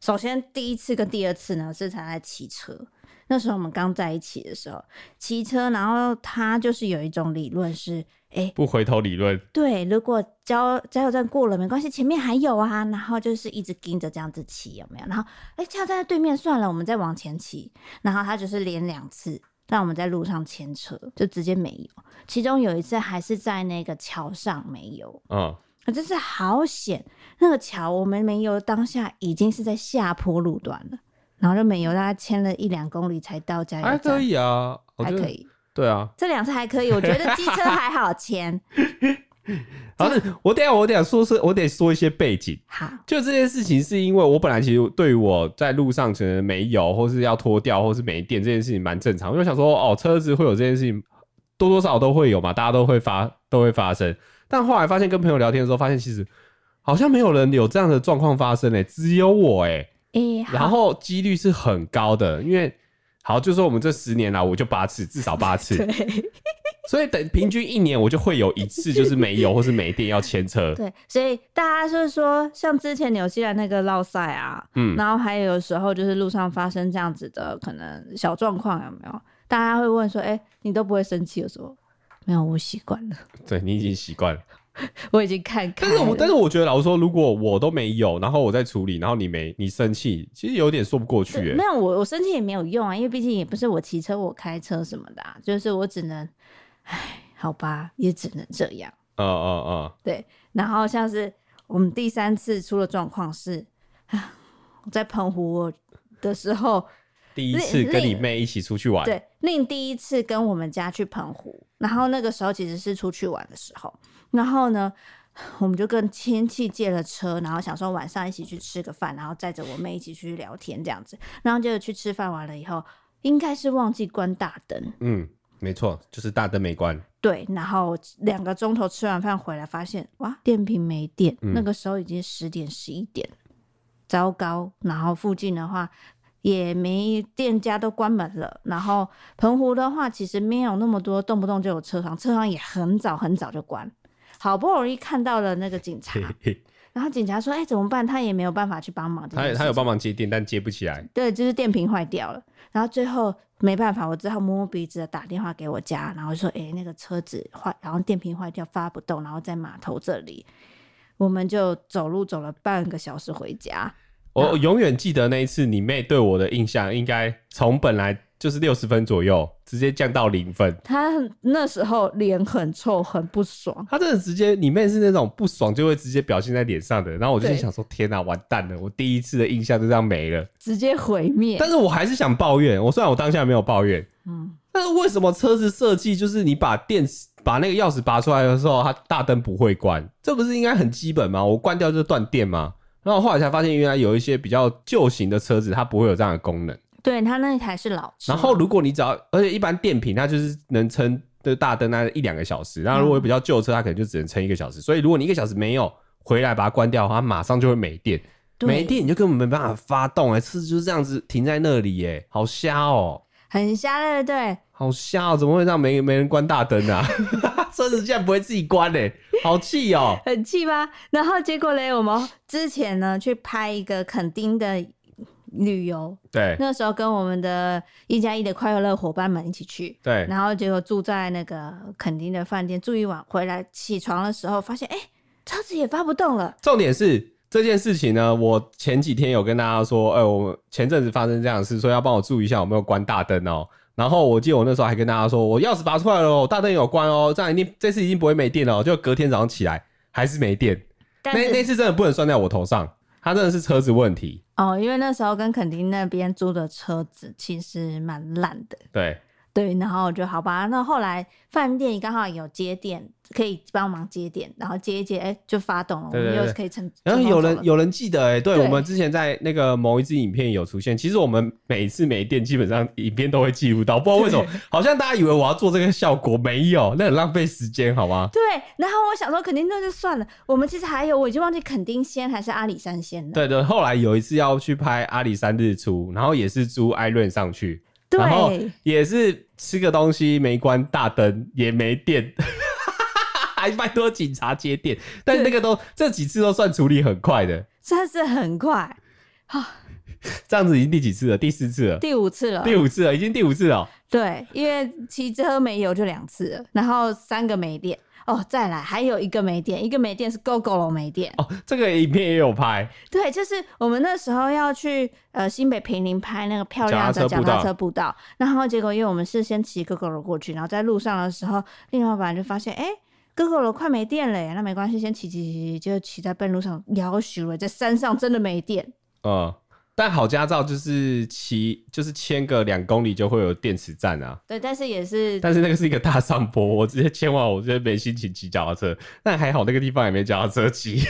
首先，第一次跟第二次呢是才在骑车。那时候我们刚在一起的时候，骑车，然后他就是有一种理论是，哎、欸，不回头理论。对，如果加加油站过了没关系，前面还有啊，然后就是一直盯着这样子骑，有没有？然后，哎、欸，加油站在对面，算了，我们再往前骑。然后他就是连两次让我们在路上牵车，就直接没有。其中有一次还是在那个桥上没有，嗯，可真是好险。那个桥我们没有，当下已经是在下坡路段了。然后就没有，大概牵了一两公里才到加油站。还可以啊，还可以。对啊，这两次还可以，我觉得机车还好牵。好，我等下我等下说是，我得说一些背景。好，就这件事情是因为我本来其实对于我在路上可能没油，或是要脱掉，或是没电这件事情蛮正常。因为想说，哦，车子会有这件事情，多多少少都会有嘛，大家都会发都会发生。但后来发现跟朋友聊天的时候，发现其实好像没有人有这样的状况发生诶、欸，只有我诶、欸。欸、然后几率是很高的，因为好，就说我们这十年来，我就八次，至少八次，对，所以等平均一年，我就会有一次就是没油或是没电要牵车。对，所以大家就是说，像之前纽西兰那个绕赛啊，嗯，然后还有时候就是路上发生这样子的可能小状况，有没有？大家会问说，哎、欸，你都不会生气的时候，没有，我习惯了。对，你已经习惯了。我已经看看，但是我但是我觉得老实说，如果我都没有，然后我在处理，然后你没你生气，其实有点说不过去。没有我我生气也没有用啊，因为毕竟也不是我骑车我开车什么的，啊，就是我只能，唉，好吧，也只能这样。嗯嗯嗯，对。然后像是我们第三次出了状况是，啊，我在澎湖的时候，第一次跟你妹一起出去玩，对，另第一次跟我们家去澎湖，然后那个时候其实是出去玩的时候，然后呢，我们就跟亲戚借了车，然后想说晚上一起去吃个饭，然后载着我妹一起去聊天这样子，然后接着去吃饭完了以后，应该是忘记关大灯，嗯，没错，就是大灯没关，对，然后两个钟头吃完饭回来，发现哇，电瓶没电，嗯、那个时候已经十点十一点，糟糕，然后附近的话。也没店家都关门了，然后澎湖的话，其实没有那么多，动不动就有车行，车行也很早很早就关。好不容易看到了那个警察，然后警察说：“哎、欸，怎么办？”他也没有办法去帮忙。他他有帮忙接电，但接不起来。对，就是电瓶坏掉了。然后最后没办法，我只好摸摸鼻子打电话给我家，然后说：“哎、欸，那个车子坏，然后电瓶坏掉，发不动，然后在码头这里。”我们就走路走了半个小时回家。我永远记得那一次，你妹对我的印象应该从本来就是六十分左右，直接降到零分。她那时候脸很臭，很不爽。她真的直接，你妹是那种不爽就会直接表现在脸上的。然后我就想说：天哪，完蛋了！我第一次的印象就这样没了，直接毁灭。但是我还是想抱怨。我虽然我当下没有抱怨，嗯，但是为什么车子设计就是你把电池把那个钥匙拔出来的时候，它大灯不会关？这不是应该很基本吗？我关掉就断电吗？然后后来才发现，原来有一些比较旧型的车子，它不会有这样的功能。对，它那一台是老车。然后如果你只要，而且一般电瓶它就是能撑的大灯那一两个小时。然后如果比较旧车，它可能就只能撑一个小时。所以如果你一个小时没有回来把它关掉的话，它马上就会没电。没电你就根本没办法发动哎，车子就是这样子停在那里哎，好瞎哦。很瞎的，对。好瞎哦，怎么会让没没人关大灯啊？车子竟然不会自己关嘞，好气哦！很气吗？然后结果嘞，我们之前呢去拍一个垦丁的旅游，对，那时候跟我们的一加一的快乐伙伴们一起去，对，然后结果住在那个垦丁的饭店住一晚，回来起床的时候发现，哎、欸，车子也发不动了。重点是这件事情呢，我前几天有跟大家说，哎、欸，我前阵子发生这样的事，说要帮我注意一下有没有关大灯哦。然后我记得我那时候还跟大家说，我钥匙拔出来了，大灯有关哦，这样一定这次一定不会没电了。就隔天早上起来还是没电，那那次真的不能算在我头上，它真的是车子问题哦。因为那时候跟垦丁那边租的车子其实蛮烂的，对对，然后就好吧。那后来饭店刚好有接电。可以帮忙接电，然后接一接，哎、欸，就发动了。我们又可以成。然后有人有人记得、欸，哎，对，我们之前在那个某一支影片有出现。其实我们每一次没电，基本上影片都会记录到，不知道为什么，好像大家以为我要做这个效果，没有，那很浪费时间，好吗？对。然后我想说，肯定那就算了。我们其实还有，我已经忘记垦丁先还是阿里山先了。对对，后来有一次要去拍阿里山日出，然后也是租艾伦上去，对，然后也是吃个东西没关大灯，也没电。还拜托警察接电，但是那个都这几次都算处理很快的，算是很快啊。这样子已经第几次了？第四次了，第五次了，第五次了，已经第五次了。对，因为骑车没油就两次了，然后三个没电哦，再来还有一个没电，一个没电是 Gogoro 没电哦。这个影片也有拍，对，就是我们那时候要去呃新北平林拍那个漂亮的脚踏车步道，然后结果因为我们是先骑 Gogoro 过去，然后在路上的时候，另外一半就发现哎。欸哥哥，我快没电了，那没关系，先骑骑骑，就骑在半路上，要死了，在山上真的没电。嗯，但好驾照就是骑，就是牵个两公里就会有电池站啊。对，但是也是，但是那个是一个大上坡，我直接牵完，我直接没心情骑脚踏车。但还好那个地方也没脚踏车骑。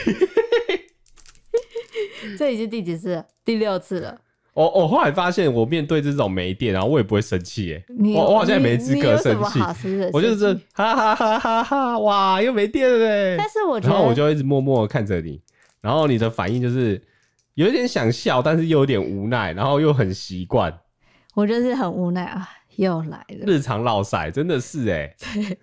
这已经第几次？第六次了。我我后来发现，我面对这种没电，然后我也不会生气，耶，我我好像也没资格生气，我就是哈哈哈哈哈，哇，又没电了嘞。但是我觉得，然后我就一直默默看着你，然后你的反应就是有点想笑，但是又有点无奈，然后又很习惯。我就是很无奈啊，又来了。日常烙赛真的是哎，对，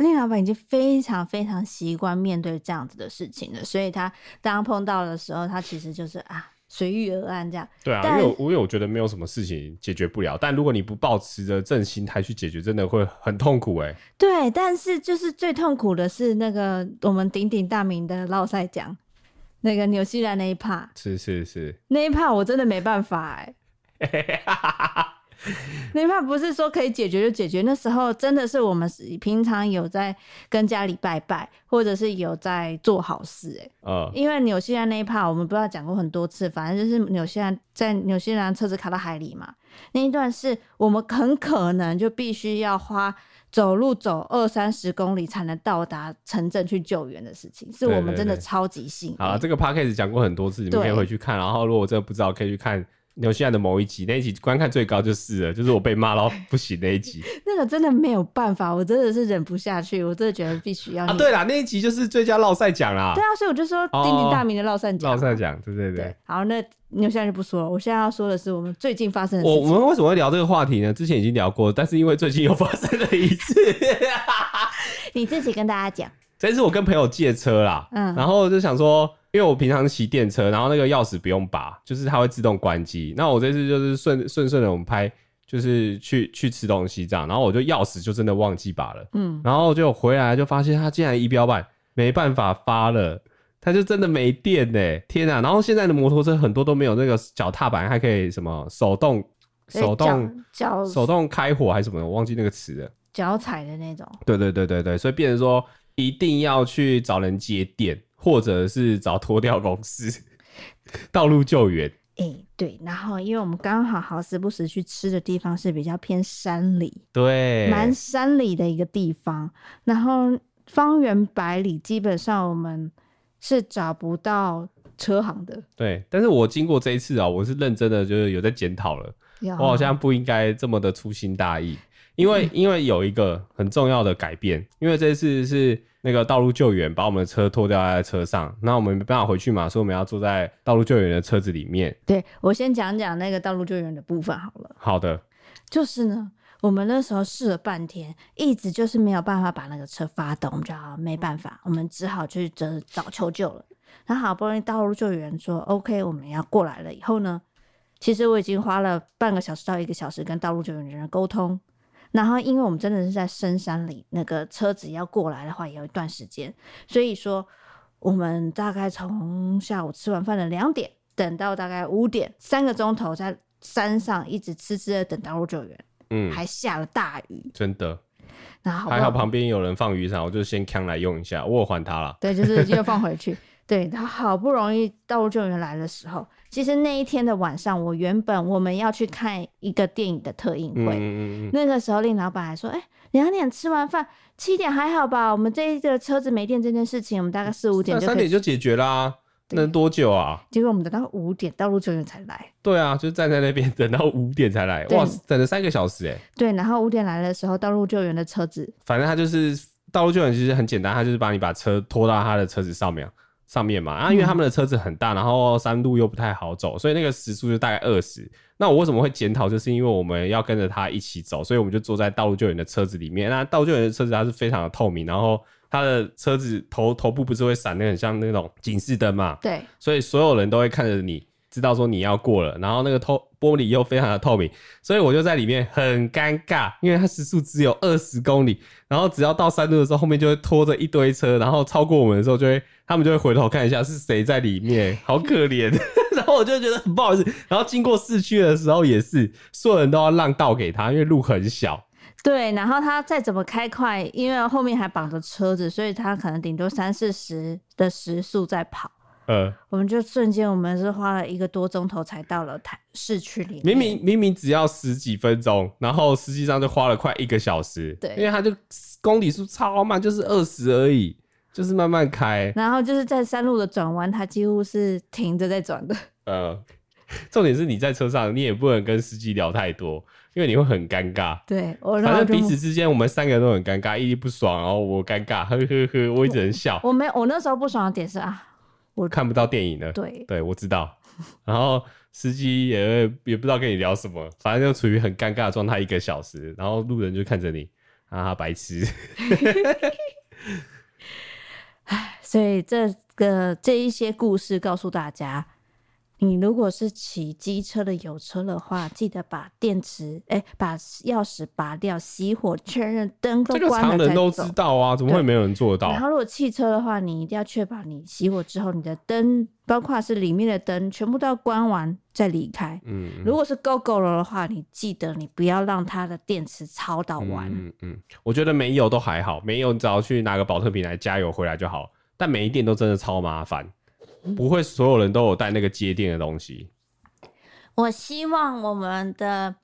林老板已经非常非常习惯面对这样子的事情了，所以他当碰到的时候，他其实就是啊。随遇而安，这样对啊，因为我因为我觉得没有什么事情解决不了，但如果你不抱持着正心态去解决，真的会很痛苦哎。对，但是就是最痛苦的是那个我们鼎鼎大名的烙赛奖，那个纽西兰那一趴，是是是，那一趴我真的没办法哎。那怕不是说可以解决就解决，那时候真的是我们平常有在跟家里拜拜，或者是有在做好事、欸，哎，嗯，因为纽西兰那一趴我们不知道讲过很多次，反正就是纽西兰在纽西兰车子卡到海里嘛，那一段是我们很可能就必须要花走路走二三十公里才能到达城镇去救援的事情，是我们真的超级幸运。好，这个 podcast 讲过很多次，你们可以回去看，然后如果我真的不知道，可以去看。纽西兰的某一集，那一集观看最高就是了，就是我被骂到不行那一集。那个真的没有办法，我真的是忍不下去，我真的觉得必须要。啊，对啦，那一集就是最佳绕赛奖啦。对啊，所以我就说鼎鼎大名的绕赛奖。绕赛奖，对对对，对。好，那纽西兰就不说了，我现在要说的是我们最近发生的事情。我我们为什么会聊这个话题呢？之前已经聊过，但是因为最近又发生了一次。你自己跟大家讲。这次我跟朋友借车啦，嗯，然后就想说。因为我平常骑电车，然后那个钥匙不用拔，就是它会自动关机。那我这次就是顺顺顺的，我们拍就是去去吃东西这样，然后我就钥匙就真的忘记拔了，嗯，然后就回来就发现它竟然仪表板没办法发了，它就真的没电呢，天啊！然后现在的摩托车很多都没有那个脚踏板，还可以什么手动手动脚手动开火还是什么的，我忘记那个词了，脚踩的那种。对对对对对，所以变成说一定要去找人接电。或者是找拖吊公司，道路救援。哎、欸，对，然后因为我们刚好好时不时去吃的地方是比较偏山里，对，蛮山里的一个地方。然后方圆百里基本上我们是找不到车行的。对，但是我经过这一次啊，我是认真的，就是有在检讨了。我好像不应该这么的粗心大意，因为、嗯、因为有一个很重要的改变，因为这一次是。那个道路救援把我们的车拖掉在车上，那我们没办法回去嘛，所以我们要坐在道路救援的车子里面。对，我先讲讲那个道路救援的部分好了。好的，就是呢，我们那时候试了半天，一直就是没有办法把那个车发动，我们就好没办法，我们只好去找找求救了。然后好不容易道路救援说 OK，我们要过来了以后呢，其实我已经花了半个小时到一个小时跟道路救援的人沟通。然后，因为我们真的是在深山里，那个车子要过来的话，也有一段时间。所以说，我们大概从下午吃完饭的两点，等到大概五点，三个钟头在山上一直痴痴的等道路救援。嗯，还下了大雨，真的。然后还好旁边有人放雨伞，我就先扛来用一下，我有还他了。对，就是又放回去。对，他好不容易道路救援来的时候。其实那一天的晚上，我原本我们要去看一个电影的特映会，嗯、那个时候令老板还说：“哎、欸，两点吃完饭，七点还好吧？我们这一个车子没电这件事情，我们大概四五点就三点就解决啦，能多久啊？结果我们等到五点，道路救援才来。对啊，就站在那边等到五点才来，哇，等了三个小时哎。对，然后五点来的时候，道路救援的车子，反正他就是道路救援，其实很简单，他就是把你把车拖到他的车子上面。上面嘛，啊，因为他们的车子很大，然后山路又不太好走，所以那个时速就大概二十。那我为什么会检讨？就是因为我们要跟着他一起走，所以我们就坐在道路救援的车子里面。那道路救援的车子它是非常的透明，然后它的车子头头部不是会闪的很像那种警示灯嘛？对，所以所有人都会看着你，知道说你要过了，然后那个透玻璃又非常的透明，所以我就在里面很尴尬，因为它时速只有二十公里，然后只要到山路的时候，后面就会拖着一堆车，然后超过我们的时候，就会他们就会回头看一下是谁在里面，好可怜，然后我就觉得很不好意思，然后经过市区的时候也是，所有人都要让道给他，因为路很小，对，然后他再怎么开快，因为后面还绑着车子，所以他可能顶多三四十的时速在跑。呃，我们就瞬间，我们是花了一个多钟头才到了台市区里面。明明明明只要十几分钟，然后实际上就花了快一个小时。对，因为它就公里数超慢，就是二十而已，就是慢慢开。然后就是在山路的转弯，它几乎是停着在转的。呃，重点是你在车上，你也不能跟司机聊太多，因为你会很尴尬。对，反正彼此之间，我们三个人都很尴尬，一直不爽，然后我尴尬，呵呵呵，我一直很笑。我，我没，我那时候不爽的点是啊。我看不到电影了，对对，我知道。然后司机也也不知道跟你聊什么，反正就处于很尴尬的状态一个小时。然后路人就看着你，啊，白痴。唉，所以这个这一些故事告诉大家，你如果是骑机车的油车的话，记得把电池哎、欸，把钥匙拔掉，熄火，确认灯都关了。这个常人都知道啊，怎么会没有人做到？然后如果汽车的话，你一定要确保你熄火之后，你的灯，包括是里面的灯，全部都要关完再离开。嗯，如果是 Gogoro 的话，你记得你不要让它的电池超到完。嗯嗯，我觉得没油都还好，没油你只要去拿个保特瓶来加油回来就好。但每一电都真的超麻烦。不会所有人都有带那个接电的东西。我希望我们的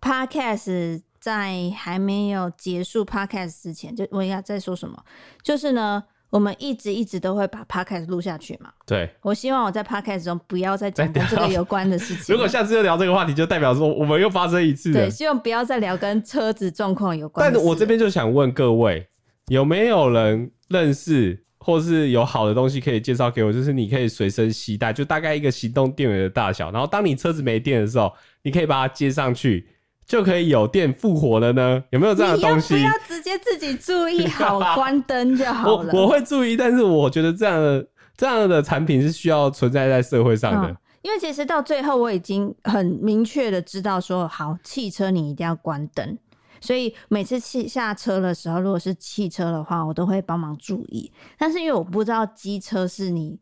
podcast 在还没有结束 podcast 之前，就我应该在说什么？就是呢，我们一直一直都会把 podcast 录下去嘛。对，我希望我在 podcast 中不要再讲跟这个有关的事情。如果下次又聊这个话题，就代表说我们又发生一次。对，希望不要再聊跟车子状况有关的。但我这边就想问各位，有没有人认识？或是有好的东西可以介绍给我，就是你可以随身携带，就大概一个行动电源的大小。然后当你车子没电的时候，你可以把它接上去，就可以有电复活了呢？有没有这样的东西？你要不要直接自己注意好关灯就好了？我 我会注意，但是我觉得这样的这样的产品是需要存在在社会上的。嗯，因为其实到最后我已经很明确的知道说，好，汽车你一定要关灯。所以每次汽下车的时候，如果是汽车的话，我都会帮忙注意。但是因为我不知道机车是你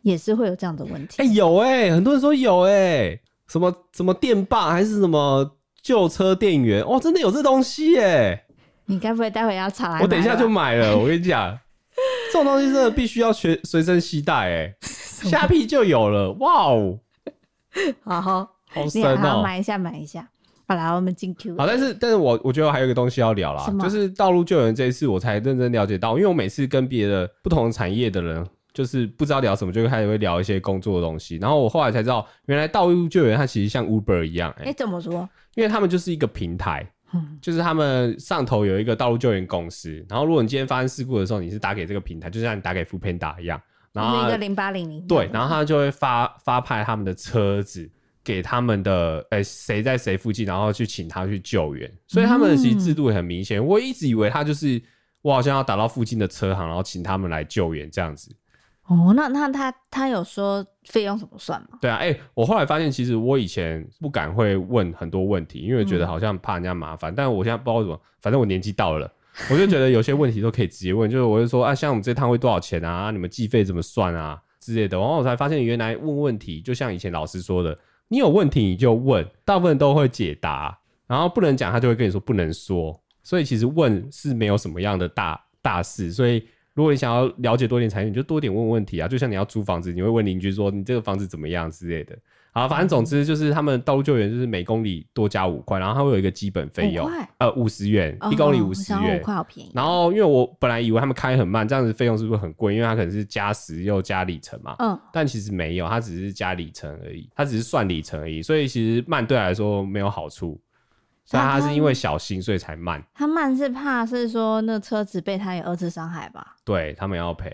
也是会有这样的问题。哎、欸，有哎、欸，很多人说有哎、欸，什么什么电霸还是什么旧车电源哦，真的有这东西哎、欸。你该不会待会要查？我等一下就买了。我跟你讲，这种东西真的必须要随随身携带哎，虾皮就有了。哇哦，好好好神哦、喔，买一下买一下。好啦，我们进 Q。好，但是但是我我觉得还有一个东西要聊啦，就是道路救援这一次我才认真了解到，因为我每次跟别的不同产业的人，就是不知道聊什么，就开始会聊一些工作的东西。然后我后来才知道，原来道路救援它其实像 Uber 一样。哎、欸，怎么说？因为他们就是一个平台，就是他们上头有一个道路救援公司。然后如果你今天发生事故的时候，你是打给这个平台，就像你打给 Foodpanda 一样，然后一个零八零零，对，然后他就会发发派他们的车子。给他们的诶，谁在谁附近，然后去请他去救援，所以他们其实制度也很明显。嗯。我一直以为他就是我好像要打到附近的车行，然后请他们来救援这样子。哦，那那他他有说费用怎么算吗？对啊，哎，我后来发现，其实我以前不敢会问很多问题，因为觉得好像怕人家麻烦。嗯。但我现在不知道怎么，反正我年纪到了，我就觉得有些问题都可以直接问。就是我就说啊，像我们这趟会多少钱啊？你们计费怎么算啊？之类的。然后我才发现，原来问问题就像以前老师说的。你有问题你就问，大部分都会解答，然后不能讲他就会跟你说不能说，所以其实问是没有什么样的大大事。所以如果你想要了解多点产品，你就多点问问题啊，就像你要租房子，你会问邻居说你这个房子怎么样之类的。好，反正总之就是他们道路救援就是每公里多加五块，然后它会有一个基本费用，呃，五十元，一公里五十元，五块好便宜。然后因为我本来以为他们开很慢，这样子费用是不是很贵？因为它可能是加时又加里程嘛，嗯，但其实没有，它只是加里程而已，它只是算里程而已，所以其实慢对来说没有好处，所以它是因为小心所以才慢。他慢是怕是说那车子被他有二次伤害吧？对，他们要赔。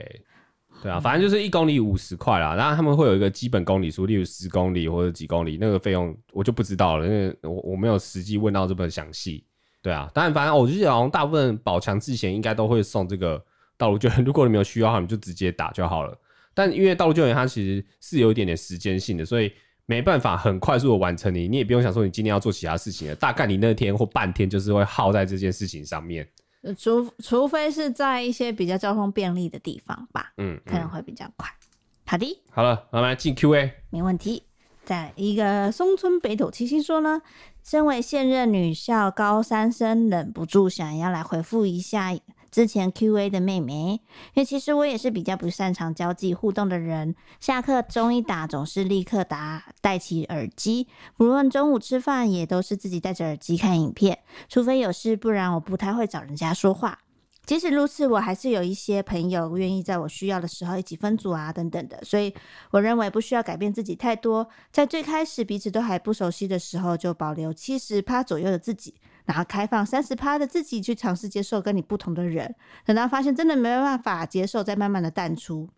对啊，反正就是一公里五十块啦，然后他们会有一个基本公里数，例如十公里或者几公里，那个费用我就不知道了，因为我我没有实际问到这么详细。对啊，当然反正我就觉得好像大部分保强自险应该都会送这个道路救援，如果你没有需要的话，你就直接打就好了。但因为道路救援它其实是有一点点时间性的，所以没办法很快速的完成你，你也不用想说你今天要做其他事情了，大概你那天或半天就是会耗在这件事情上面。除除非是在一些比较交通便利的地方吧，嗯，嗯，可能会比较快。好的，好了，我们来进 Q&A，没问题。在一个松村北斗七星说呢，身为现任女校高三生，忍不住想要来回复一下。之前 Q&A 的妹妹，因为其实我也是比较不擅长交际互动的人。下课钟一打，总是立刻打戴起耳机，不论中午吃饭，也都是自己戴着耳机看影片。除非有事，不然我不太会找人家说话。即使如此，我还是有一些朋友愿意在我需要的时候一起分组啊，等等的。所以我认为不需要改变自己太多。在最开始彼此都还不熟悉的时候，就保留七十趴左右的自己。然后开放三十趴的自己去尝试接受跟你不同的人，等到发现真的没办法接受，再慢慢的淡出，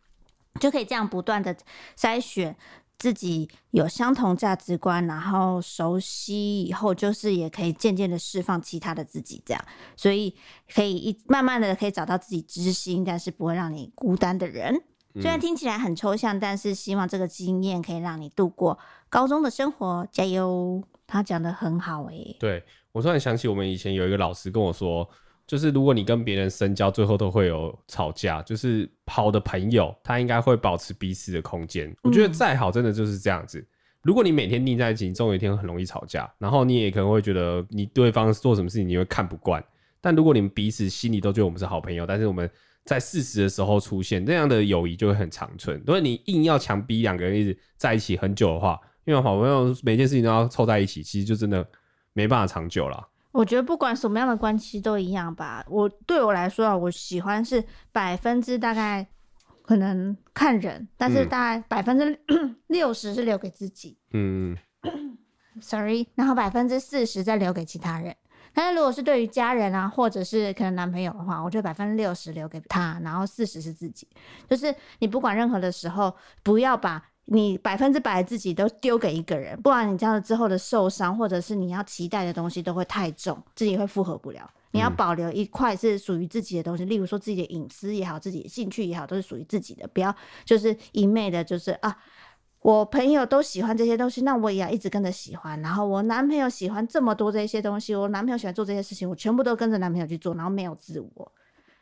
就可以这样不断的筛选自己有相同价值观，然后熟悉以后，就是也可以渐渐的释放其他的自己，这样，所以可以一慢慢的可以找到自己知心，但是不会让你孤单的人。虽然听起来很抽象，但是希望这个经验可以让你度过高中的生活，加油！他讲的很好诶、欸。对，我突然想起我们以前有一个老师跟我说，就是如果你跟别人深交，最后都会有吵架。就是好的朋友，他应该会保持彼此的空间。我觉得再好，真的就是这样子。嗯、如果你每天腻在一起，你总有一天很容易吵架。然后你也可能会觉得你对方做什么事情你会看不惯。但如果你们彼此心里都觉得我们是好朋友，但是我们在适时的时候出现，那样的友谊就会很长存。如果你硬要强逼两个人一直在一起很久的话，因为好朋友每件事情都要凑在一起，其实就真的没办法长久了。我觉得不管什么样的关系都一样吧。我对我来说啊，我喜欢是百分之大概可能看人，但是大概百分之六十是留给自己。嗯，sorry，然后百分之四十再留给其他人。但是如果是对于家人啊，或者是可能男朋友的话，我觉得百分之六十留给他，然后四十是自己。就是你不管任何的时候，不要把你百分之百自己都丢给一个人，不然你这样子之后的受伤，或者是你要期待的东西都会太重，自己会负荷不了。你要保留一块是属于自己的东西，例如说自己的隐私也好，自己的兴趣也好，都是属于自己的，不要就是一昧的，就是啊。我朋友都喜欢这些东西，那我也要一直跟着喜欢。然后我男朋友喜欢这么多这些东西，我男朋友喜欢做这些事情，我全部都跟着男朋友去做，然后没有自我。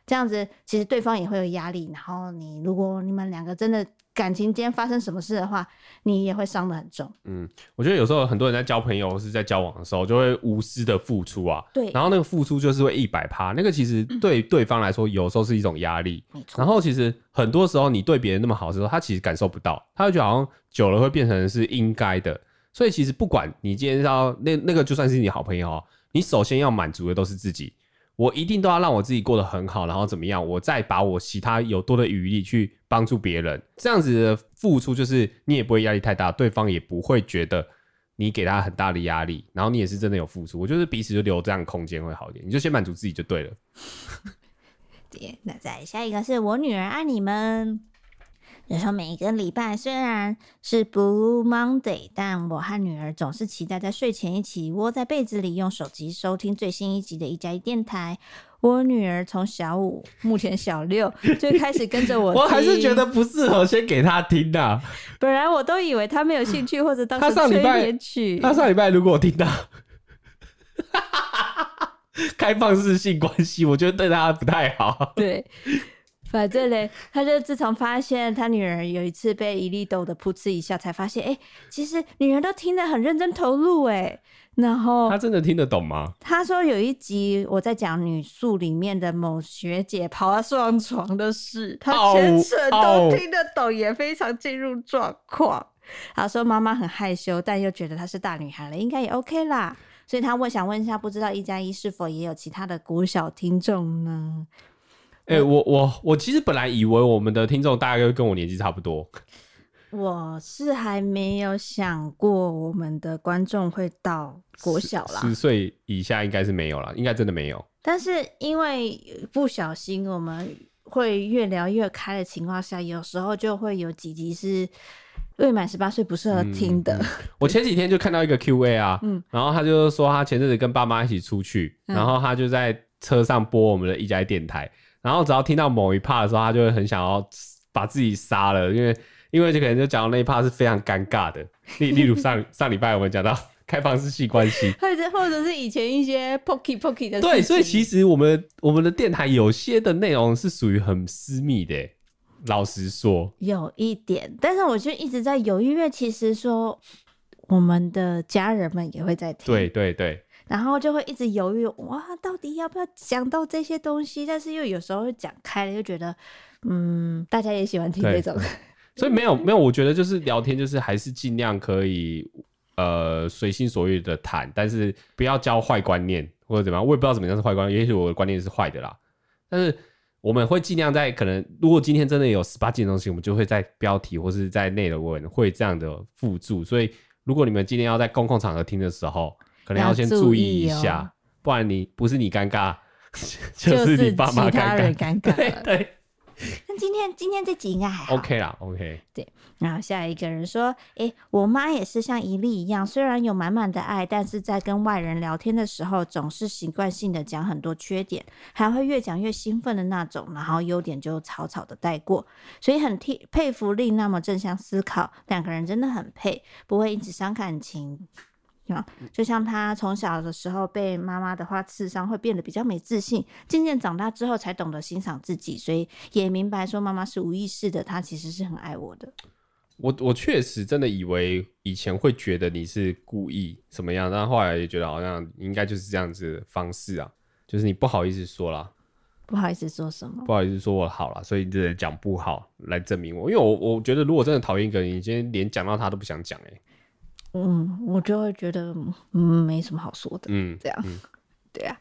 这样子其实对方也会有压力。然后你如果你们两个真的感情间发生什么事的话，你也会伤得很重。嗯，我觉得有时候很多人在交朋友或是在交往的时候，就会无私的付出啊。对。然后那个付出就是会一百趴，那个其实对对方来说有时候是一种压力。然后其实很多时候你对别人那么好的时候，他其实感受不到，他会觉得好像久了会变成是应该的。所以其实不管你今天要那那个就算是你好朋友，你首先要满足的都是自己。我一定都要让我自己过得很好，然后怎么样？我再把我其他有多的余力去帮助别人，这样子的付出，就是你也不会压力太大，对方也不会觉得你给他很大的压力，然后你也是真的有付出。我就是彼此就留这样空间会好一点，你就先满足自己就对了。对，那再下一个是我女儿爱你们。有时候每一个礼拜虽然是 Blue Monday，但我和女儿总是期待在睡前一起窝在被子里，用手机收听最新一集的一加一电台。我女儿从小五，目前小六就开始跟着我。我还是觉得不适合先给她听的、啊。本来我都以为她没有兴趣，或者当时催眠曲。她上礼拜如果我听到开放式性关系，我觉得对她不太好。对。反正嘞，他就自从发现他女儿有一次被一粒豆的噗嗤一下，才发现，哎、欸，其实女儿都听得很认真投入，哎，然后他真的听得懂吗？他说有一集我在讲女宿里面的某学姐跑到上床的事，他全程都听得懂，也非常进入状况。他说妈妈很害羞，但又觉得她是大女孩了，应该也 OK 啦。所以他问想问一下，不知道一加一是否也有其他的国小听众呢？哎、欸，我我我其实本来以为我们的听众大概跟我年纪差不多。我是还没有想过我们的观众会到国小啦，十岁以下应该是没有了，应该真的没有。但是因为不小心我们会越聊越开的情况下，有时候就会有几集是未满十八岁不适合听的。我前几天就看到一个 Q&A 啊，嗯，然后他就说他前阵子跟爸妈一起出去，嗯、然后他就在车上播我们的一家电台。然后只要听到某一 part 的时候，他就会很想要把自己杀了，因为因为就可能就讲到那一 part 是非常尴尬的。例例如上上礼拜我们讲到开放式性关系，或者或者是以前一些 pokey pokey 的。对，所以其实我们我们的电台有些的内容是属于很私密的，老实说。有一点，但是我就一直在犹豫，因为其实说我们的家人们也会在听。对对对。然后就会一直犹豫，哇，到底要不要讲到这些东西？但是又有时候讲开了，又觉得，嗯，大家也喜欢听这种。所以没有没有，我觉得就是聊天，就是还是尽量可以，呃，随心所欲的谈，但是不要教坏观念或者怎么样。我也不知道怎么样是坏观念，也许我的观念是坏的啦。但是我们会尽量在可能，如果今天真的有十八禁的东西，我们就会在标题或是在内文会这样的附注。所以如果你们今天要在公共场合听的时候，可能要先注意一下，哦、不然你不是你尴尬，就是你爸妈尴尬。尴尬。对对，那今天今天这集应该还好。OK 啦，OK。对，然后下一个人说：“哎、欸，我妈也是像伊利一样，虽然有满满的爱，但是在跟外人聊天的时候，总是习惯性的讲很多缺点，还会越讲越兴奋的那种，然后优点就草草的带过。所以很替佩服令那么正向思考，两个人真的很配，不会一直伤感情。”就像他从小的时候被妈妈的话刺伤，会变得比较没自信。渐渐长大之后，才懂得欣赏自己，所以也明白说妈妈是无意识的，她其实是很爱我的。我我确实真的以为以前会觉得你是故意什么样，但后来也觉得好像应该就是这样子的方式啊，就是你不好意思说啦，不好意思说什么？不好意思说我好了，所以你只能讲不好来证明我。因为我我觉得如果真的讨厌一个人，你今天连讲到他都不想讲，哎。嗯，我就会觉得嗯没什么好说的，嗯，这样，嗯、对啊，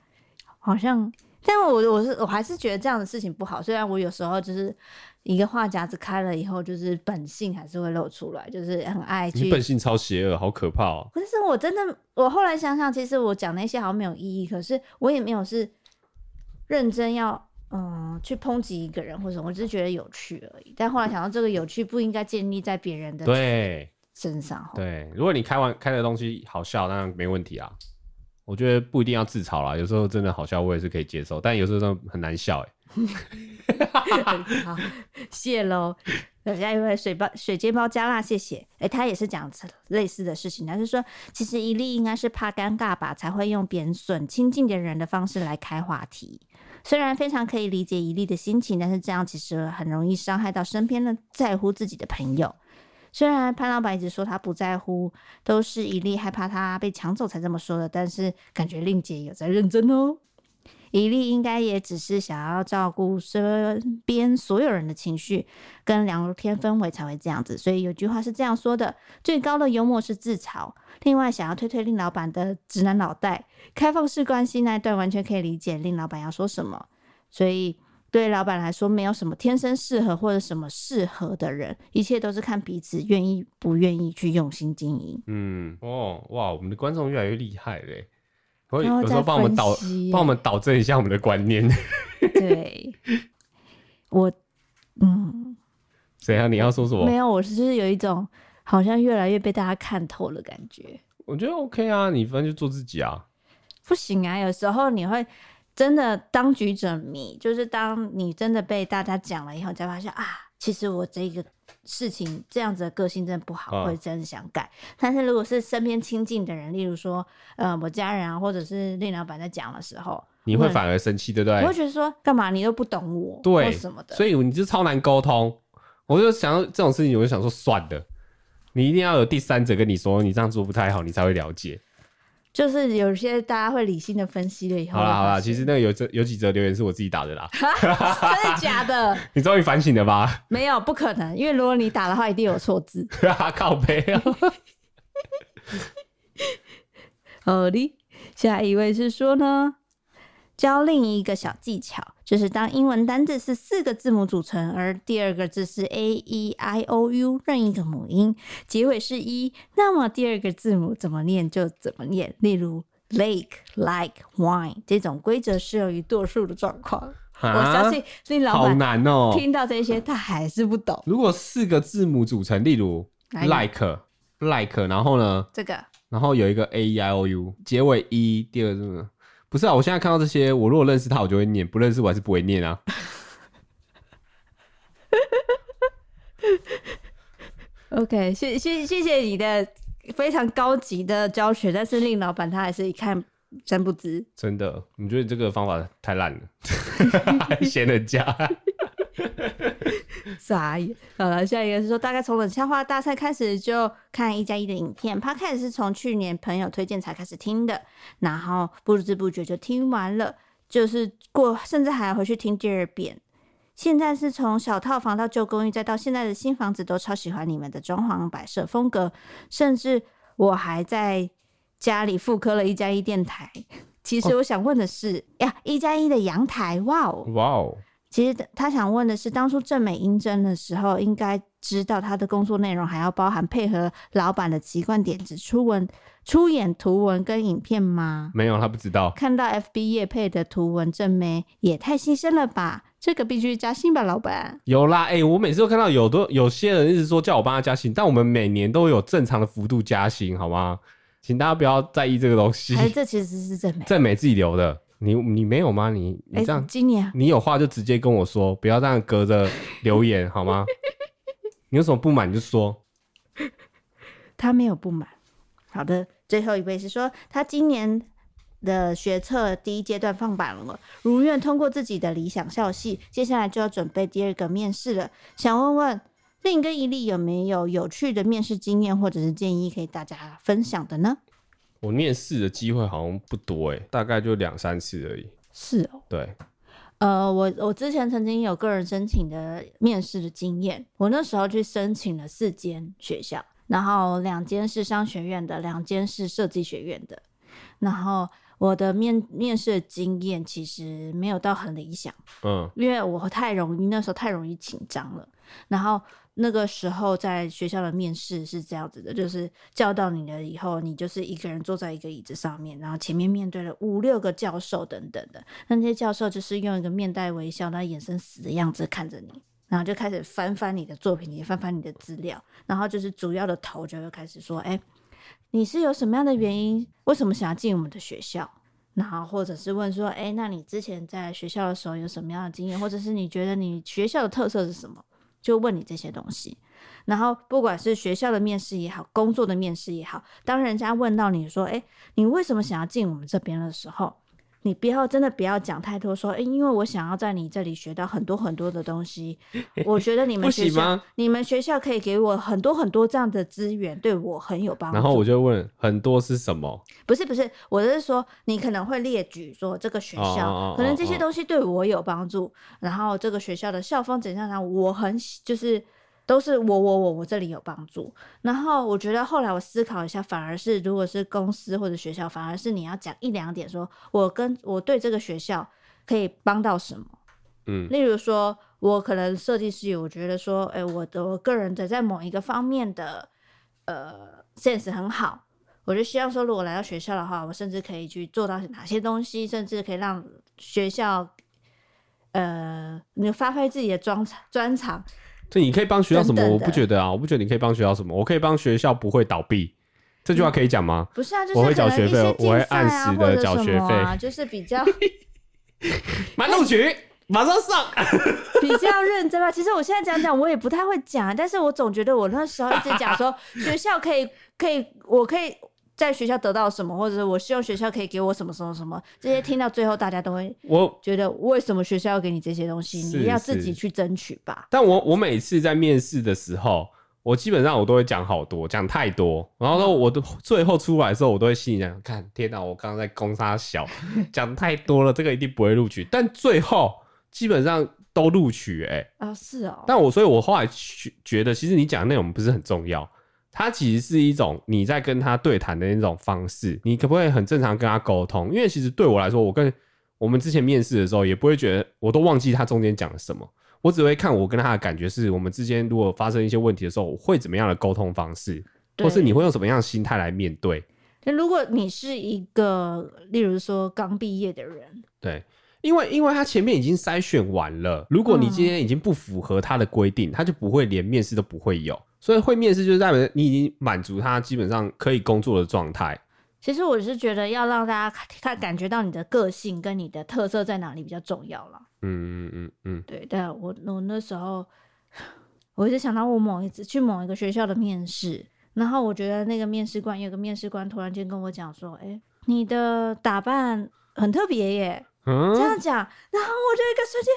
好像，但我我是我还是觉得这样的事情不好。虽然我有时候就是一个话匣子开了以后，就是本性还是会露出来，就是很爱去。你本性超邪恶，好可怕哦！可是我真的，我后来想想，其实我讲那些好像没有意义，可是我也没有是认真要嗯去抨击一个人或者什么，我只是觉得有趣而已。但后来想到这个有趣不应该建立在别人的对。身上对，如果你开完开的东西好笑，当然没问题啊。我觉得不一定要自嘲啦，有时候真的好笑，我也是可以接受。但有时候真的很难笑，哎。好，谢喽。下一位水包水煎包加辣，谢谢。哎、欸，他也是讲类似的事情，他是说，其实伊利应该是怕尴尬吧，才会用贬损亲近的人的方式来开话题。虽然非常可以理解伊利的心情，但是这样其实很容易伤害到身边的在乎自己的朋友。虽然潘老板一直说他不在乎，都是伊利害怕他被抢走才这么说的，但是感觉令姐有在认真哦。伊利应该也只是想要照顾身边所有人的情绪跟聊天氛围才会这样子，所以有句话是这样说的：最高的幽默是自嘲。另外，想要推推令老板的直男脑袋，开放式关系那一段完全可以理解令老板要说什么，所以。对老板来说，没有什么天生适合或者什么适合的人，一切都是看彼此愿意不愿意去用心经营。嗯，哦，哇，我们的观众越来越厉害嘞！会有时候帮我们导，帮我们导正一下我们的观念。对，我，嗯，怎样？你要说什么？没有，我是有一种好像越来越被大家看透了感觉。我觉得 OK 啊，你反正就做自己啊。不行啊，有时候你会。真的当局者迷，就是当你真的被大家讲了以后，才发现啊，其实我这个事情这样子的个性真的不好，会、啊、真的想改。但是如果是身边亲近的人，例如说呃我家人啊，或者是令老板在讲的时候，你会反而生气，对不对？我会觉得说干嘛你都不懂我，对什么的，所以你就超难沟通。我就想到这种事情，我就想说算了，你一定要有第三者跟你说你这样做不太好，你才会了解。就是有些大家会理性的分析了以后，好啦好啦，其实那个有这有几则留言是我自己打的啦，真的假的？你终于反省了吧？没有，不可能，因为如果你打的话，一定有错字。靠背啊！好的，下一位是说呢。教另一个小技巧，就是当英文单字是四个字母组成，而第二个字是 a e i o u 任一个母音，结尾是一那么第二个字母怎么念就怎么念。例如 lake、like、wine 这种规则适用于多数的状况。我相信令老板好难哦，听到这些他还是不懂。如果四个字母组成，例如 like、like，然后呢？这个，然后有一个 a e i o u，结尾一第二个字母。不是啊，我现在看到这些，我如果认识他，我就会念；不认识，我还是不会念啊。OK，谢谢谢谢你的非常高级的教学，但是令老板他还是一看真不知。真的，你觉得这个方法太烂了，还嫌人家。傻眼。好了，下一个是说，大概从冷笑话大赛开始就看一加一的影片 p o d c a s 是从去年朋友推荐才开始听的，然后不知不觉就听完了，就是过，甚至还要回去听第二遍。现在是从小套房到旧公寓，再到现在的新房子，都超喜欢你们的装潢摆设风格，甚至我还在家里复刻了一加一电台。其实我想问的是，呀，一加一的阳台，哇哦，哇哦。其实他想问的是，当初正美应征的时候，应该知道他的工作内容还要包含配合老板的习惯点子出文、出演图文跟影片吗？没有，他不知道。看到 FB 业配的图文，正美也太牺牲了吧！这个必须加薪吧，老板。有啦，哎、欸，我每次都看到有多有些人一直说叫我帮他加薪，但我们每年都有正常的幅度加薪，好吗？请大家不要在意这个东西。哎，这其实是正美，正美自己留的。你你没有吗？你你这样，欸、今年你有话就直接跟我说，不要这样隔着留言好吗？你有什么不满就说。他没有不满。好的，最后一位是说他今年的学测第一阶段放榜了，如愿通过自己的理想校系，接下来就要准备第二个面试了。想问问另一个伊利有没有有趣的面试经验或者是建议可以大家分享的呢？我面试的机会好像不多诶，大概就两三次而已。是哦，对，呃，我我之前曾经有个人申请的面试的经验，我那时候去申请了四间学校，然后两间是商学院的，两间是设计学院的，然后我的面面试的经验其实没有到很理想，嗯，因为我太容易那时候太容易紧张了，然后。那个时候在学校的面试是这样子的，就是叫到你了以后，你就是一个人坐在一个椅子上面，然后前面面对了五六个教授等等的，那些教授就是用一个面带微笑、那眼神死的样子看着你，然后就开始翻翻你的作品，也翻翻你的资料，然后就是主要的头就会开始说：“哎，你是有什么样的原因，为什么想要进我们的学校？”然后或者是问说：“哎，那你之前在学校的时候有什么样的经验，或者是你觉得你学校的特色是什么？”就问你这些东西，然后不管是学校的面试也好，工作的面试也好，当人家问到你说：“哎，你为什么想要进我们这边的时候？”你不要真的不要讲太多，说，哎，因为我想要在你这里学到很多很多的东西。我觉得你们学校，你们学校可以给我很多很多这样的资源，对我很有帮助。然后我就问，很多是什么？不是不是，我是说，你可能会列举说这个学校可能这些东西对我有帮助，然后这个学校的校风怎样，我很就是。都是我我我我这里有帮助，然后我觉得后来我思考一下，反而是如果是公司或者学校，反而是你要讲一两点，说我跟我对这个学校可以帮到什么，嗯，例如说我可能设计师，我觉得说，哎，我的我个人的在某一个方面的呃 sense 很好，我就希望说，如果来到学校的话，我甚至可以去做到哪些东西，甚至可以让学校呃你发挥自己的专专长。这你可以帮学校什么？我不觉得啊，我不觉得你可以帮学校什么。我可以帮学校不会倒闭，这句话可以讲吗？不是啊，就是我会缴学费，我会按时的缴学费，就是比较 满录取，马上上，比较认真吧。其实我现在讲讲，我也不太会讲，但是我总觉得我那时候一直讲说 学校可以，可以，我可以。在学校得到什么，或者是我希望学校可以给我什么什么什么，这些听到最后，大家都会我觉得为什么学校要给你这些东西，你要自己去争取吧。但我我每次在面试的时候，我基本上我都会讲好多，讲太多，然后呢，我都最后出来的时候，我都会心里想，看天哪，我刚刚在攻杀小，讲太多了，这个一定不会录取。但最后基本上都录取，欸，哎，啊是哦。但我所以，我后来觉得，其实你讲的内容不是很重要。它其实是一种你在跟他对谈的那种方式，你可不可以很正常跟他沟通？因为其实对我来说，我跟我们之前面试的时候，也不会觉得我都忘记他中间讲了什么，我只会看我跟他的感觉是我们之间如果发生一些问题的时候，我会怎么样的沟通方式，或是你会用什么样的心态来面对？那如果你是一个，例如说刚毕业的人，对，因为因为他前面已经筛选完了，如果你今天已经不符合他的规定，他就不会连面试都不会有。所以会面试就是代表你已经满足他基本上可以工作的状态。其实我是觉得要让大家看感觉到你的个性跟你的特色在哪里比较重要了。嗯嗯嗯嗯，对。但我我那时候，我一直想到我某一次去某一个学校的面试，然后我觉得那个面试官有个面试官突然间跟我讲说：“哎、欸，你的打扮很特别耶。”嗯，这样讲，然后我就一个瞬间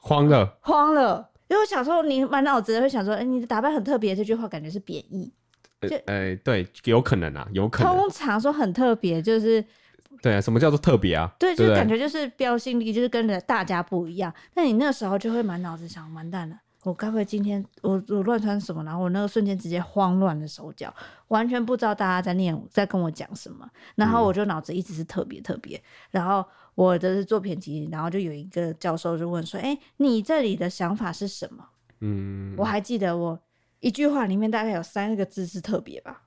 慌了，慌了。因为我小时候，你满脑子会想说：“哎、欸，你的打扮很特别。”这句话感觉是贬义。就哎、欸，对，有可能啊，有可能。通常说很特别，就是对啊，什么叫做特别啊？对，就是感觉就是标新立异，就是跟着大家不一样。那你那时候就会满脑子想：完蛋了，我该不会今天我我乱穿什么？然后我那个瞬间直接慌乱了手脚，完全不知道大家在念在跟我讲什么。然后我就脑子一直是特别特别，然后。我的作品集，然后就有一个教授就问说：“哎、欸，你这里的想法是什么？”嗯，我还记得我一句话里面大概有三个字是特别吧。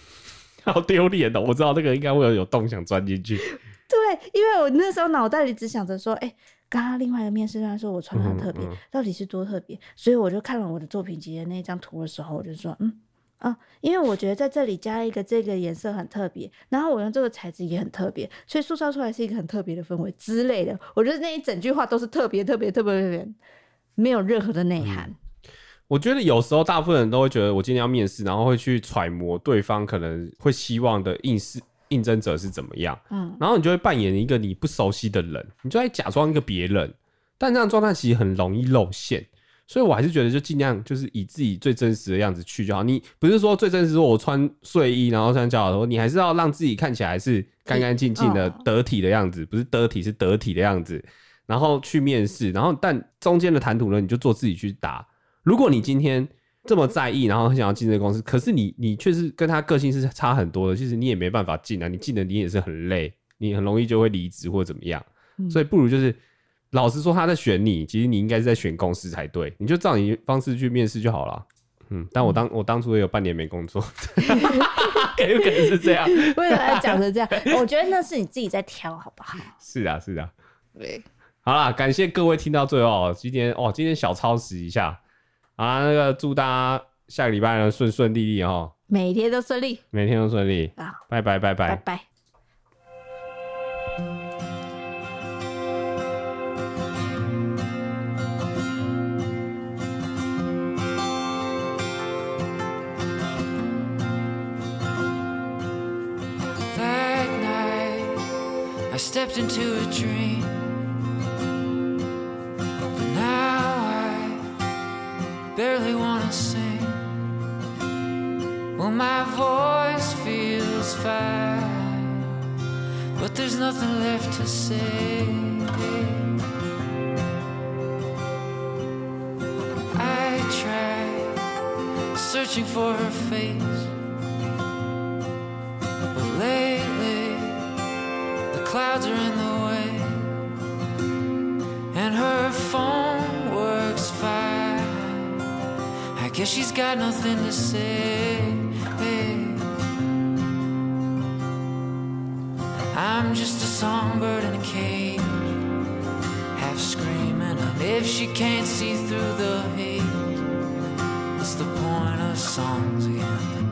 好丢脸的！我知道那个应该会有有洞想钻进去。对，因为我那时候脑袋里只想着说：“哎、欸，刚刚另外一个面试官说我穿的很特别，嗯嗯、到底是多特别？所以我就看了我的作品集的那张图的时候，我就说，嗯啊，因为我觉得在这里加一个这个颜色很特别，然后我用这个材质也很特别，所以塑造出来是一个很特别的氛围之类的。我觉得那一整句话都是特别特别特别特别，没有任何的内涵。嗯、我觉得有时候大部分人都会觉得，我今天要面试，然后会去揣摩对方可能会希望的应试。应征者是怎么样？嗯，然后你就会扮演一个你不熟悉的人，你就在假装一个别人，但这样状态其实很容易露馅，所以我还是觉得就尽量就是以自己最真实的样子去就好。你不是说最真实说我穿睡衣然后穿夹脚头，你还是要让自己看起来是干干净净的、得体的样子，不是得体是得体的样子，然后去面试，然后但中间的谈吐呢，你就做自己去答。如果你今天。这么在意，然后很想要进这个公司，可是你你确实跟他个性是差很多的，其实你也没办法进啊，你进了你也是很累，你很容易就会离职或怎么样，嗯、所以不如就是老实说他在选你，其实你应该是在选公司才对，你就照你方式去面试就好了。嗯，但我当、嗯、我当初也有半年没工作，有可能是这样，为什么要讲成这样？我觉得那是你自己在挑，好不好？是啊，是啊，对，好啦，感谢各位听到最后，今天哦，今天小超时一下。啊，那个祝大家下个礼拜呢顺顺利利哦，每天都顺利，每天都顺利啊！拜拜拜拜拜拜。stepped into a dream. But now I barely wanna sing. Well, my voice feels fine, but there's nothing left to say. I try searching for her face she's got nothing to say. I'm just a songbird in a cage, half screaming. And if she can't see through the haze, what's the point of songs again.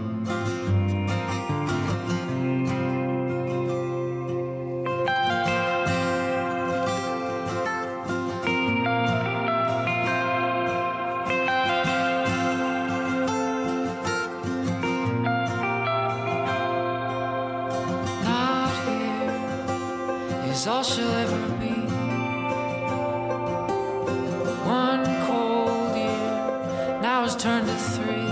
all she'll ever be. One cold year now has turned to three,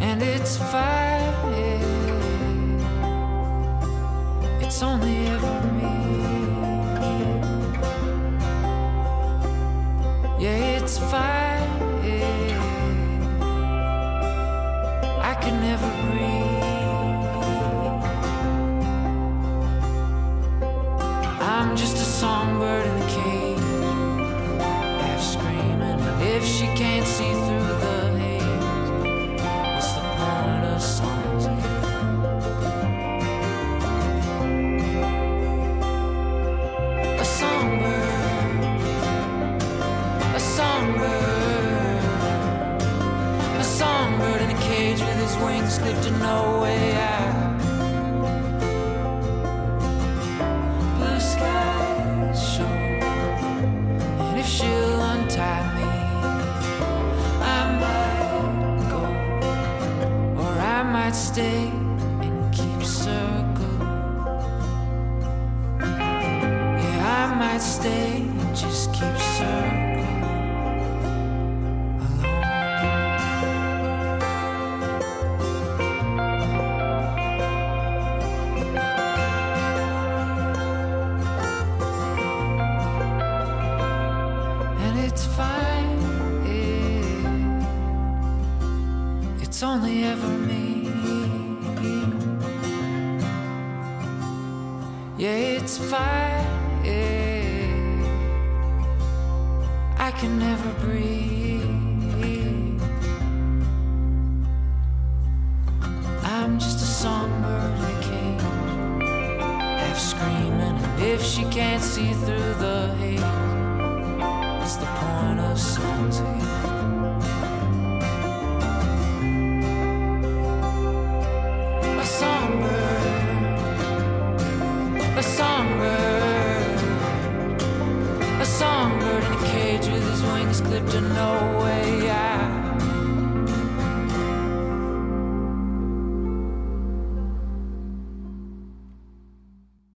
and it's five. It's only ever me. I'm just a songbird in a cage, half screaming. If she can't see